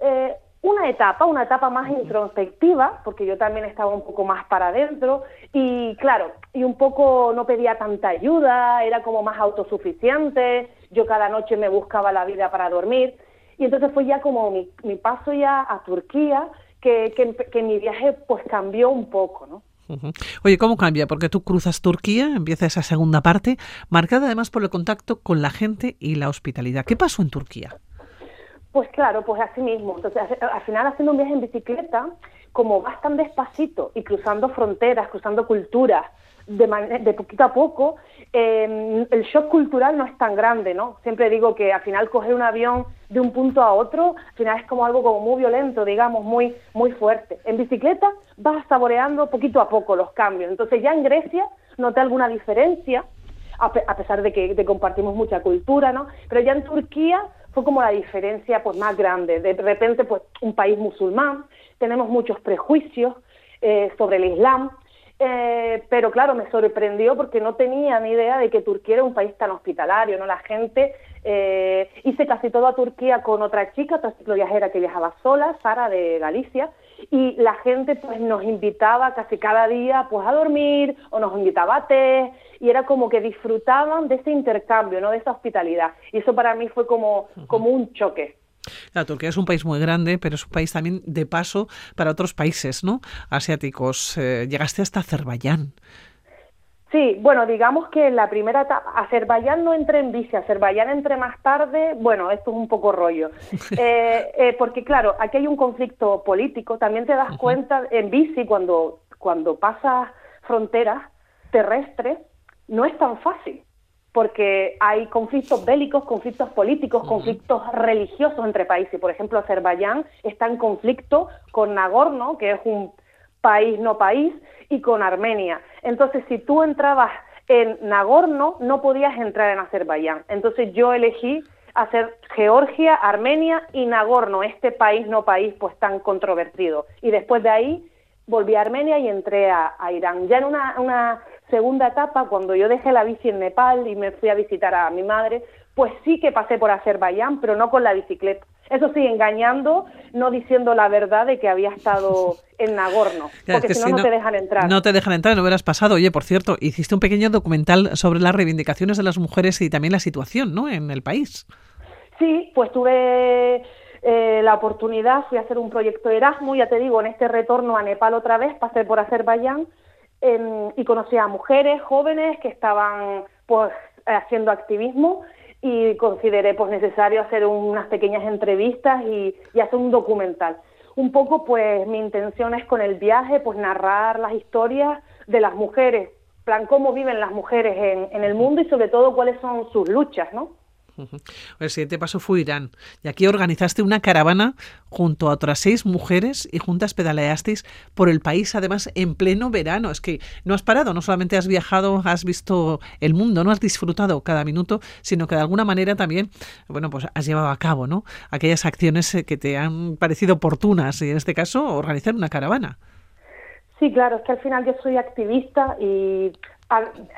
eh, una etapa, una etapa más introspectiva, porque yo también estaba un poco más para adentro y claro, y un poco no pedía tanta ayuda, era como más autosuficiente, yo cada noche me buscaba la vida para dormir y entonces fue ya como mi, mi paso ya a Turquía que, que, mi viaje pues cambió un poco, ¿no? Oye, ¿cómo cambia? Porque tú cruzas Turquía, empieza esa segunda parte, marcada además por el contacto con la gente y la hospitalidad. ¿Qué pasó en Turquía? Pues claro, pues así mismo. Entonces, al final haciendo un viaje en bicicleta, como vas tan despacito y cruzando fronteras, cruzando culturas, de, de poquito a poco, em, el shock cultural no es tan grande, ¿no? Siempre digo que al final coger un avión de un punto a otro, al final es como algo como muy violento, digamos, muy, muy fuerte. En bicicleta vas saboreando poquito a poco los cambios. Entonces ya en Grecia noté alguna diferencia, a, pesar de que compartimos mucha cultura, ¿no? Pero ya en Turquía fue como la diferencia pues más grande. De repente, pues un país musulmán, tenemos muchos prejuicios eh, sobre el Islam, eh, pero claro, me sorprendió porque no tenía ni idea de que Turquía era un país tan hospitalario, ¿no? La gente, eh, hice casi toda Turquía con otra chica, otra cicloviajera que viajaba sola, Sara de Galicia, y la gente pues nos invitaba casi cada día pues a dormir o nos invitaba a té y era como que disfrutaban de ese intercambio, ¿no? de esa hospitalidad. Y eso para mí fue como, como un choque. La Turquía es un país muy grande, pero es un país también de paso para otros países ¿no? asiáticos. Eh, llegaste hasta Azerbaiyán. Sí, bueno, digamos que en la primera etapa, Azerbaiyán no entré en bici, Azerbaiyán entré más tarde, bueno, esto es un poco rollo, eh, eh, porque claro, aquí hay un conflicto político, también te das cuenta en bici cuando, cuando pasas fronteras terrestres, no es tan fácil, porque hay conflictos bélicos, conflictos políticos, conflictos religiosos entre países. Por ejemplo, Azerbaiyán está en conflicto con Nagorno, que es un país no país, y con Armenia. Entonces, si tú entrabas en Nagorno, no podías entrar en Azerbaiyán. Entonces yo elegí hacer Georgia, Armenia y Nagorno, este país no país pues tan controvertido. Y después de ahí volví a Armenia y entré a, Irán. Ya en una, una, segunda etapa, cuando yo dejé la bici en Nepal y me fui a visitar a mi madre, pues sí que pasé por Azerbaiyán, pero no con la bicicleta. Eso sí, engañando, no diciendo la verdad de que había estado en Nagorno, porque si no, no te dejan entrar. No te dejan entrar, no hubieras pasado. Oye, por cierto, hiciste un pequeño documental sobre las reivindicaciones de las mujeres y también la situación ¿no? en el país. Sí, pues tuve eh, la oportunidad, fui a hacer un proyecto Erasmus, ya te digo, en este retorno a Nepal otra vez, pasé por Azerbaiyán em, y conocí a mujeres jóvenes que estaban pues haciendo activismo y consideré pues necesario hacer unas pequeñas entrevistas y, hacer un documental. Un poco pues mi intención es con el viaje pues narrar las historias de las mujeres, plan cómo viven las mujeres en, en el mundo y sobre todo cuáles son sus luchas, ¿no? El siguiente paso fue Irán. Y aquí organizaste una caravana junto a otras seis mujeres y juntas pedaleasteis por el país, además en pleno verano. Es que no has parado, no solamente has viajado, has visto el mundo, no has disfrutado cada minuto, sino que de alguna manera también, bueno, pues has llevado a cabo, ¿no? Aquellas acciones eh, que te han parecido oportunas y en este caso organizar una caravana. Sí, claro, es que al final yo soy activista y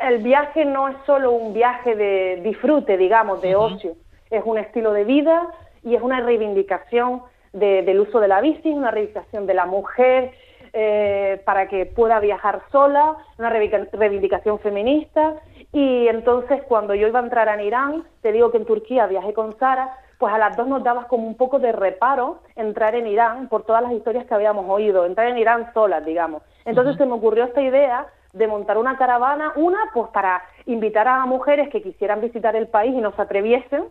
el viaje no es solo un viaje de disfrute, digamos, de ocio, es un estilo de vida y es una reivindicación del uso de la bici, una reivindicación de la mujer eh, para que pueda viajar sola, una reivindicación feminista. Y entonces cuando yo iba a entrar en Irán, te digo que en Turquía viajé con Sara, pues a las dos nos daba como un poco de reparo entrar en Irán por todas las historias que habíamos oído, entrar en Irán solas, digamos. Entonces se me ocurrió esta idea de montar una caravana, una pues para invitar a mujeres que quisieran visitar el país y no se atreviesen,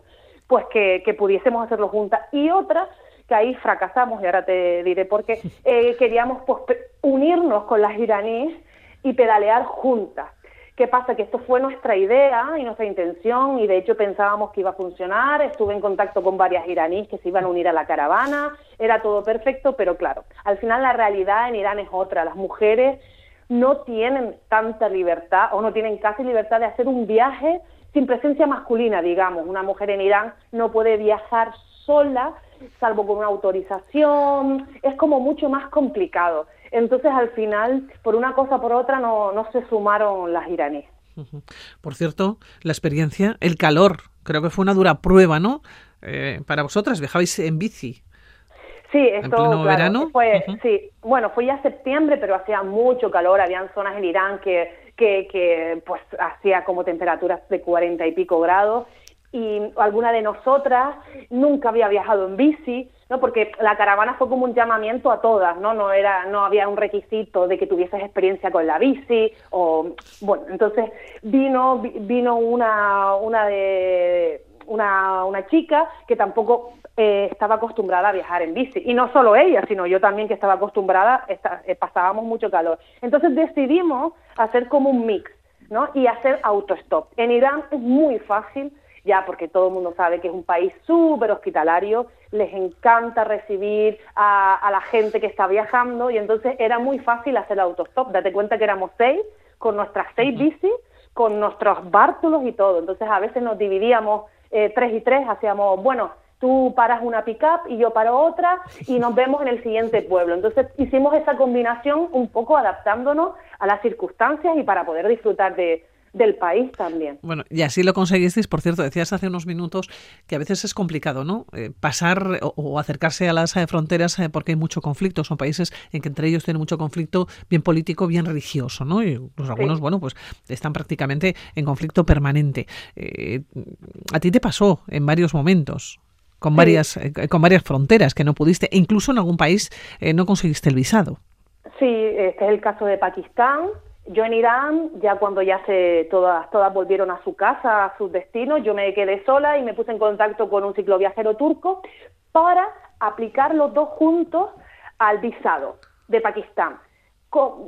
pues que, pudiésemos hacerlo juntas, y otra que ahí fracasamos, y ahora te diré por qué, eh, queríamos pues unirnos con las iraníes y pedalear juntas. ¿Qué pasa? Que esto fue nuestra idea y nuestra intención y de hecho pensábamos que iba a funcionar. Estuve en contacto con varias iraníes que se iban a unir a la caravana. Era todo perfecto, pero claro, al final la realidad en Irán es otra. Las mujeres no tienen tanta libertad o no tienen casi libertad de hacer un viaje sin presencia masculina, digamos. Una mujer en Irán no puede viajar sola, salvo con una autorización, es como mucho más complicado. Entonces, al final, por una cosa por otra, no, no se sumaron las iraníes. Por cierto, la experiencia, el calor, creo que fue una dura prueba, ¿no? Eh, para vosotras, viajabais en bici. Sí, esto verano? fue, sí, bueno, fue ya septiembre, pero hacía mucho calor, habían zonas en Irán que, que, que pues hacía como temperaturas de cuarenta y pico grados y alguna de nosotras nunca había viajado en bici, ¿no? Porque la caravana fue como un llamamiento a todas, ¿no? No era no había un requisito de que tuvieses experiencia con la bici o bueno, entonces vino vino una una de una, una chica que tampoco eh, estaba acostumbrada a viajar en bici. Y no solo ella, sino yo también que estaba acostumbrada, eh, pasábamos mucho calor. Entonces decidimos hacer como un mix, ¿no? Y hacer autostop. En Irán es muy fácil, ya porque todo el mundo sabe que es un país súper hospitalario, les encanta recibir a, la gente que está viajando y entonces era muy fácil hacer autostop. Date cuenta que éramos seis, con nuestras seis bicis, con nuestros bártulos y todo. Entonces a veces nos dividíamos eh, tres y tres, hacíamos, bueno, tú paras una pick-up y yo paro otra y nos vemos en el siguiente pueblo. Entonces hicimos esa combinación un poco adaptándonos a las circunstancias y para poder disfrutar de, del país también. Bueno, y así lo conseguisteis, por cierto, decías hace unos minutos que a veces es complicado, ¿no? Eh, pasar o, acercarse a las eh, fronteras eh, porque hay mucho conflicto, son países en que entre ellos tienen mucho conflicto, bien político, bien religioso, ¿no? Y los algunos, bueno, pues están prácticamente en conflicto permanente. a ti te pasó en varios momentos con varias con varias fronteras que no pudiste, e incluso en algún país no conseguiste el visado. Sí, este es el caso de Pakistán, yo en Irán, ya cuando ya se todas, todas volvieron a su casa, a sus destinos, yo me quedé sola y me puse en contacto con un cicloviajero turco para aplicar los dos juntos al visado de Pakistán.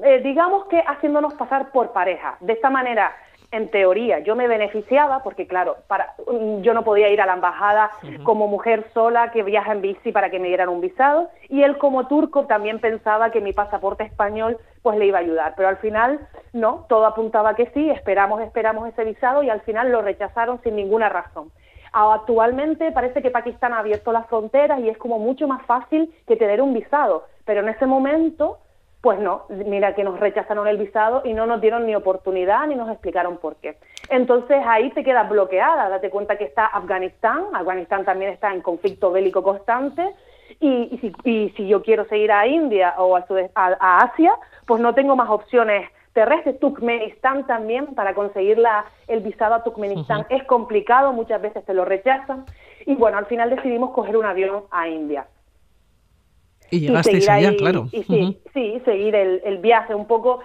Eh, digamos que haciéndonos pasar por pareja. De esta manera en teoría. Yo me beneficiaba porque claro, para, yo no podía ir a la embajada como mujer sola que viaja en bici para que me dieran un visado. Y él como turco también pensaba que mi pasaporte español pues le iba a ayudar, pero al final no, todo apuntaba que sí, esperamos, esperamos ese visado y al final lo rechazaron sin ninguna razón. Actualmente parece que Pakistán ha abierto las fronteras y es como mucho más fácil que tener un visado, pero en ese momento pues no, mira que nos rechazaron el visado y no nos dieron ni oportunidad ni nos explicaron por qué. Entonces ahí te quedas bloqueada, date cuenta que está Afganistán, Afganistán también está en conflicto bélico constante y, si, yo quiero seguir a India o a, a, Asia, pues no tengo más opciones terrestres. Turkmenistán también, para conseguir la, el visado a Turkmenistán es complicado, muchas veces te lo rechazan y bueno, al final decidimos coger un avión a India. Y llegasteis allá, claro. Y sí, sí, seguir el, viaje un poco.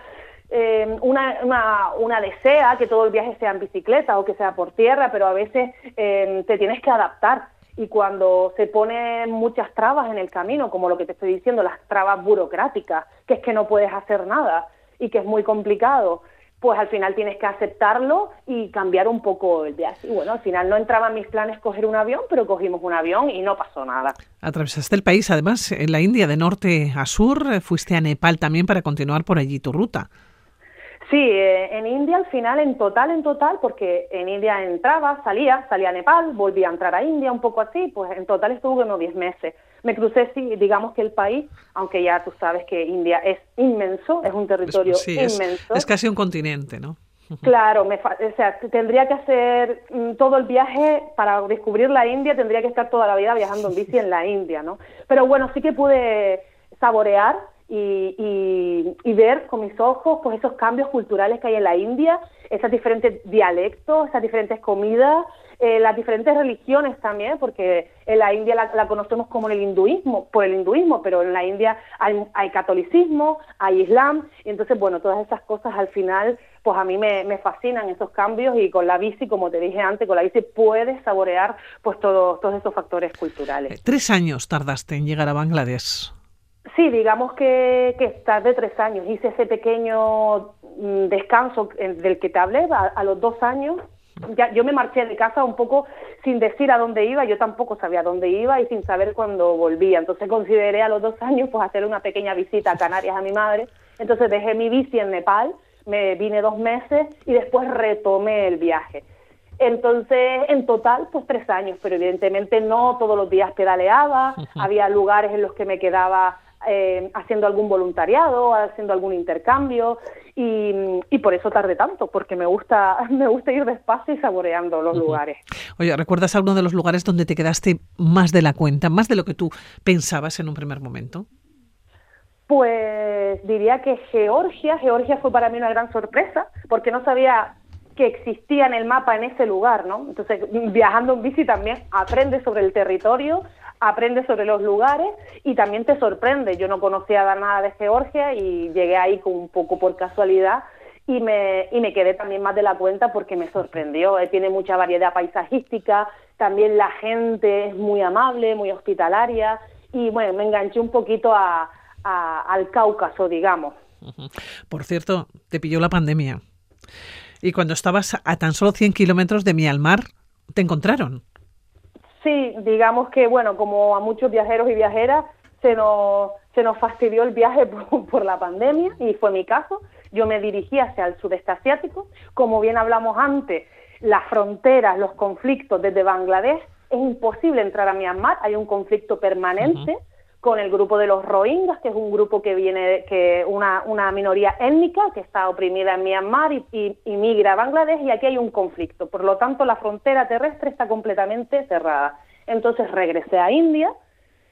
Eh, una, una, una, desea que todo el viaje sea en bicicleta o que sea por tierra, pero a veces eh, te tienes que adaptar. Y cuando se ponen muchas trabas en el camino, como lo que te estoy diciendo, las trabas burocráticas, que es que no puedes hacer nada y que es muy complicado, pues al final tienes que aceptarlo y cambiar un poco el viaje. Y bueno, al final no entraba en mis planes coger un avión, pero cogimos un avión y no pasó nada. Atravesaste el país, además, en la India, de norte a sur, eh, fuiste a Nepal también para continuar por allí tu ruta. Sí, eh, en India al final, en total, en total, porque en India entraba, salía, salía a Nepal, volvía a entrar a India, un poco así, pues en total estuve unos 10 meses. Me crucé, sí, digamos que el país, aunque ya tú sabes que India es inmenso, es un territorio inmenso. Es, casi un continente, ¿no? Claro, me o sea, tendría que hacer mm, todo el viaje para descubrir la India, tendría que estar toda la vida viajando en bici en la India, ¿no? Pero bueno, sí que pude saborear y, y, ver con mis ojos pues esos cambios culturales que hay en la India, esos diferentes dialectos, esas diferentes comidas, eh, las diferentes religiones también, porque en la India la, conocemos como el hinduismo, por el hinduismo, pero en la India hay, hay, catolicismo, hay islam, y entonces, bueno, todas esas cosas al final, pues a mí me, me, fascinan esos cambios y con la bici, como te dije antes, con la bici puedes saborear pues todos todos esos factores culturales. Eh, tres años tardaste en llegar a Bangladesh. Sí, digamos que, que de tres años. Hice ese pequeño mm, descanso del que te hablé a, los dos años. Ya, yo me marché de casa un poco sin decir a dónde iba, yo tampoco sabía a dónde iba y sin saber cuándo volvía. Entonces consideré a los dos años pues hacer una pequeña visita a Canarias a mi madre. Entonces dejé mi bici en Nepal, me vine dos meses y después retomé el viaje. Entonces, en total, pues tres años, pero evidentemente no todos los días pedaleaba, había lugares en los que me quedaba eh, haciendo algún voluntariado, haciendo algún intercambio y, por eso tardé tanto, porque me gusta, me gusta ir despacio y saboreando los lugares. Oye, ¿recuerdas alguno de los lugares donde te quedaste más de la cuenta, más de lo que tú pensabas en un primer momento? Pues diría que Georgia, Georgia fue para mí una gran sorpresa, porque no sabía que existía en el mapa en ese lugar, ¿no? Entonces, viajando en bici también aprendes sobre el territorio, aprendes sobre los lugares y también te sorprende. Yo no conocía nada de Georgia y llegué ahí con un poco por casualidad y me, y me quedé también más de la cuenta porque me sorprendió. Eh, tiene mucha variedad paisajística, también la gente es muy amable, muy hospitalaria y bueno, me enganché un poquito a, al Cáucaso, digamos. Por cierto, te pilló la pandemia. Y cuando estabas a tan solo 100 kilómetros de Myanmar, te encontraron. Sí, digamos que, bueno, como a muchos viajeros y viajeras, se nos, se nos fastidió el viaje por, la pandemia y fue mi caso. Yo me dirigí hacia el sudeste asiático. Como bien hablamos antes, las fronteras, los conflictos desde Bangladesh, es imposible entrar a Myanmar, hay un conflicto permanente con el grupo de los Rohingyas, que es un grupo que viene, que una, una minoría étnica que está oprimida en Myanmar y, y, migra a Bangladesh y aquí hay un conflicto. Por lo tanto, la frontera terrestre está completamente cerrada. Entonces regresé a India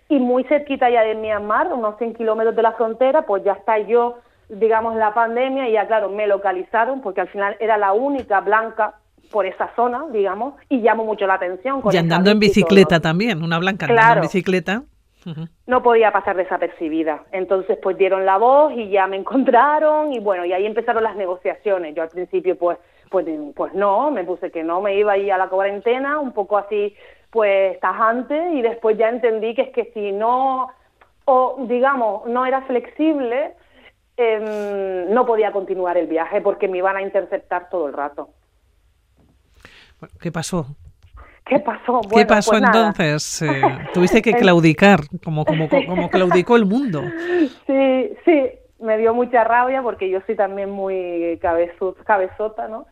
y muy cerquita ya de Myanmar, unos 100 kilómetros de la frontera, pues ya está yo, digamos, la pandemia y ya, claro, me localizaron porque al final era la única blanca por esa zona, digamos, y llamo mucho la atención. y andando en bicicleta también, una blanca andando en bicicleta. No podía pasar desapercibida. Entonces, pues dieron la voz y ya me encontraron y bueno, y ahí empezaron las negociaciones. Yo al principio, pues, pues, pues no, me puse que no, me iba a ir a la cuarentena, un poco así, pues tajante, y después ya entendí que es que si no, o digamos, no era flexible, em, no podía continuar el viaje porque me iban a interceptar todo el rato. ¿Qué pasó? ¿Qué pasó? ¿Qué pasó pues entonces? Eh, tuviste que claudicar, como, como, como claudicó el mundo. Sí, sí, me dio mucha rabia porque yo soy también muy cabezota, ¿no?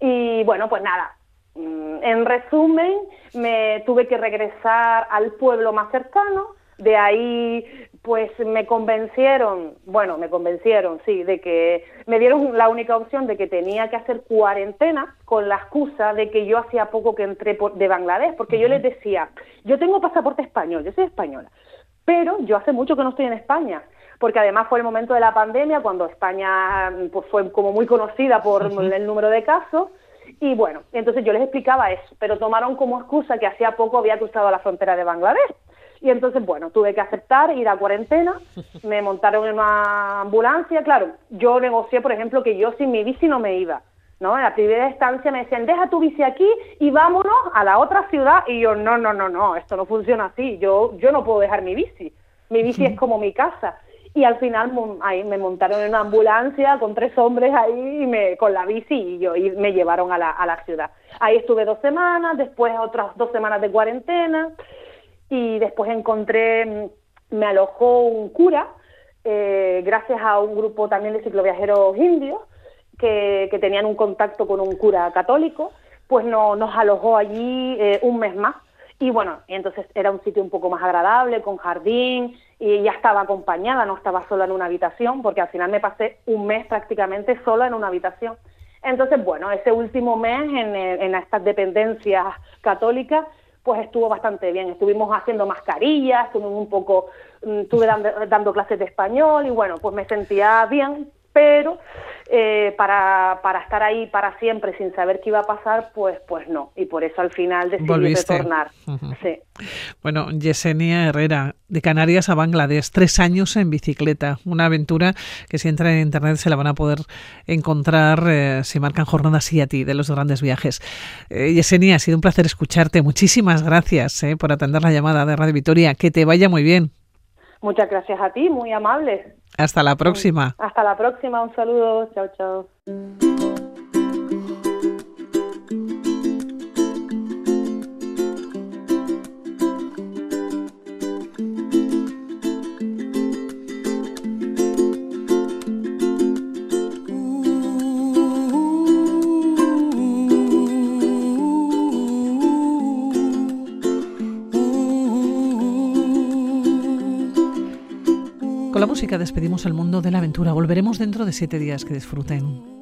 Y bueno, pues nada, mm, en resumen, me tuve que regresar al pueblo más cercano, de ahí pues me convencieron, bueno, me convencieron, sí, de que me dieron la única opción de que tenía que hacer cuarentena con la excusa de que yo hacía poco que entré de Bangladesh, porque yo les decía, yo tengo pasaporte español, yo soy española, pero yo hace mucho que no estoy en España, porque además fue el momento de la pandemia cuando España pues, fue como muy conocida por el número de casos. Y bueno, entonces yo les explicaba eso, pero tomaron como excusa que hacía poco había cruzado la frontera de Bangladesh. Y entonces, bueno, tuve que aceptar ir a cuarentena, me montaron en una ambulancia, claro, yo negocié, por ejemplo, que yo sin mi bici no me iba, ¿no? En la primera instancia me decían, deja tu bici aquí y vámonos a la otra ciudad, y yo, no, no, no, no, esto no funciona así, yo, yo no puedo dejar mi bici, mi bici es como mi casa. Y al final ahí me montaron en una ambulancia con tres hombres ahí y me, con la bici y, yo, y me llevaron a la, a la ciudad. Ahí estuve dos semanas, después otras dos semanas de cuarentena y después encontré, mm, me alojó un cura, eh, gracias a un grupo también de cicloviajeros indios que, que, tenían un contacto con un cura católico, pues no, nos alojó allí eh, un mes más. Y bueno, entonces era un sitio un poco más agradable, con jardín, y ya estaba acompañada, no estaba sola en una habitación, porque al final me pasé un mes prácticamente sola en una habitación. Entonces, bueno, ese último mes en, en estas dependencias católicas pues estuvo bastante bien. Estuvimos haciendo mascarillas, estuvimos un poco, mm, estuve dando, dando, clases de español y bueno, pues me sentía bien, pero eh, para, para estar ahí para siempre sin saber qué iba a pasar, pues, pues no. Y por eso al final decidí retornar. sí. Bueno, Yesenia Herrera, de Canarias a Bangladesh, tres años en bicicleta. Una aventura que si entra en internet se la van a poder encontrar eh, si marcan jornadas y a ti de los grandes viajes. Eh, Yesenia, ha sido un placer escucharte. Muchísimas gracias eh, por atender la llamada de Radio Vitoria. Que te vaya muy bien. Muchas gracias a ti, muy amable. Hasta la próxima. Hasta la próxima, un saludo, chao, chao. La música despedimos al mundo de la aventura. Volveremos dentro de siete días. Que disfruten.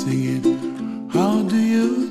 Singing, How do you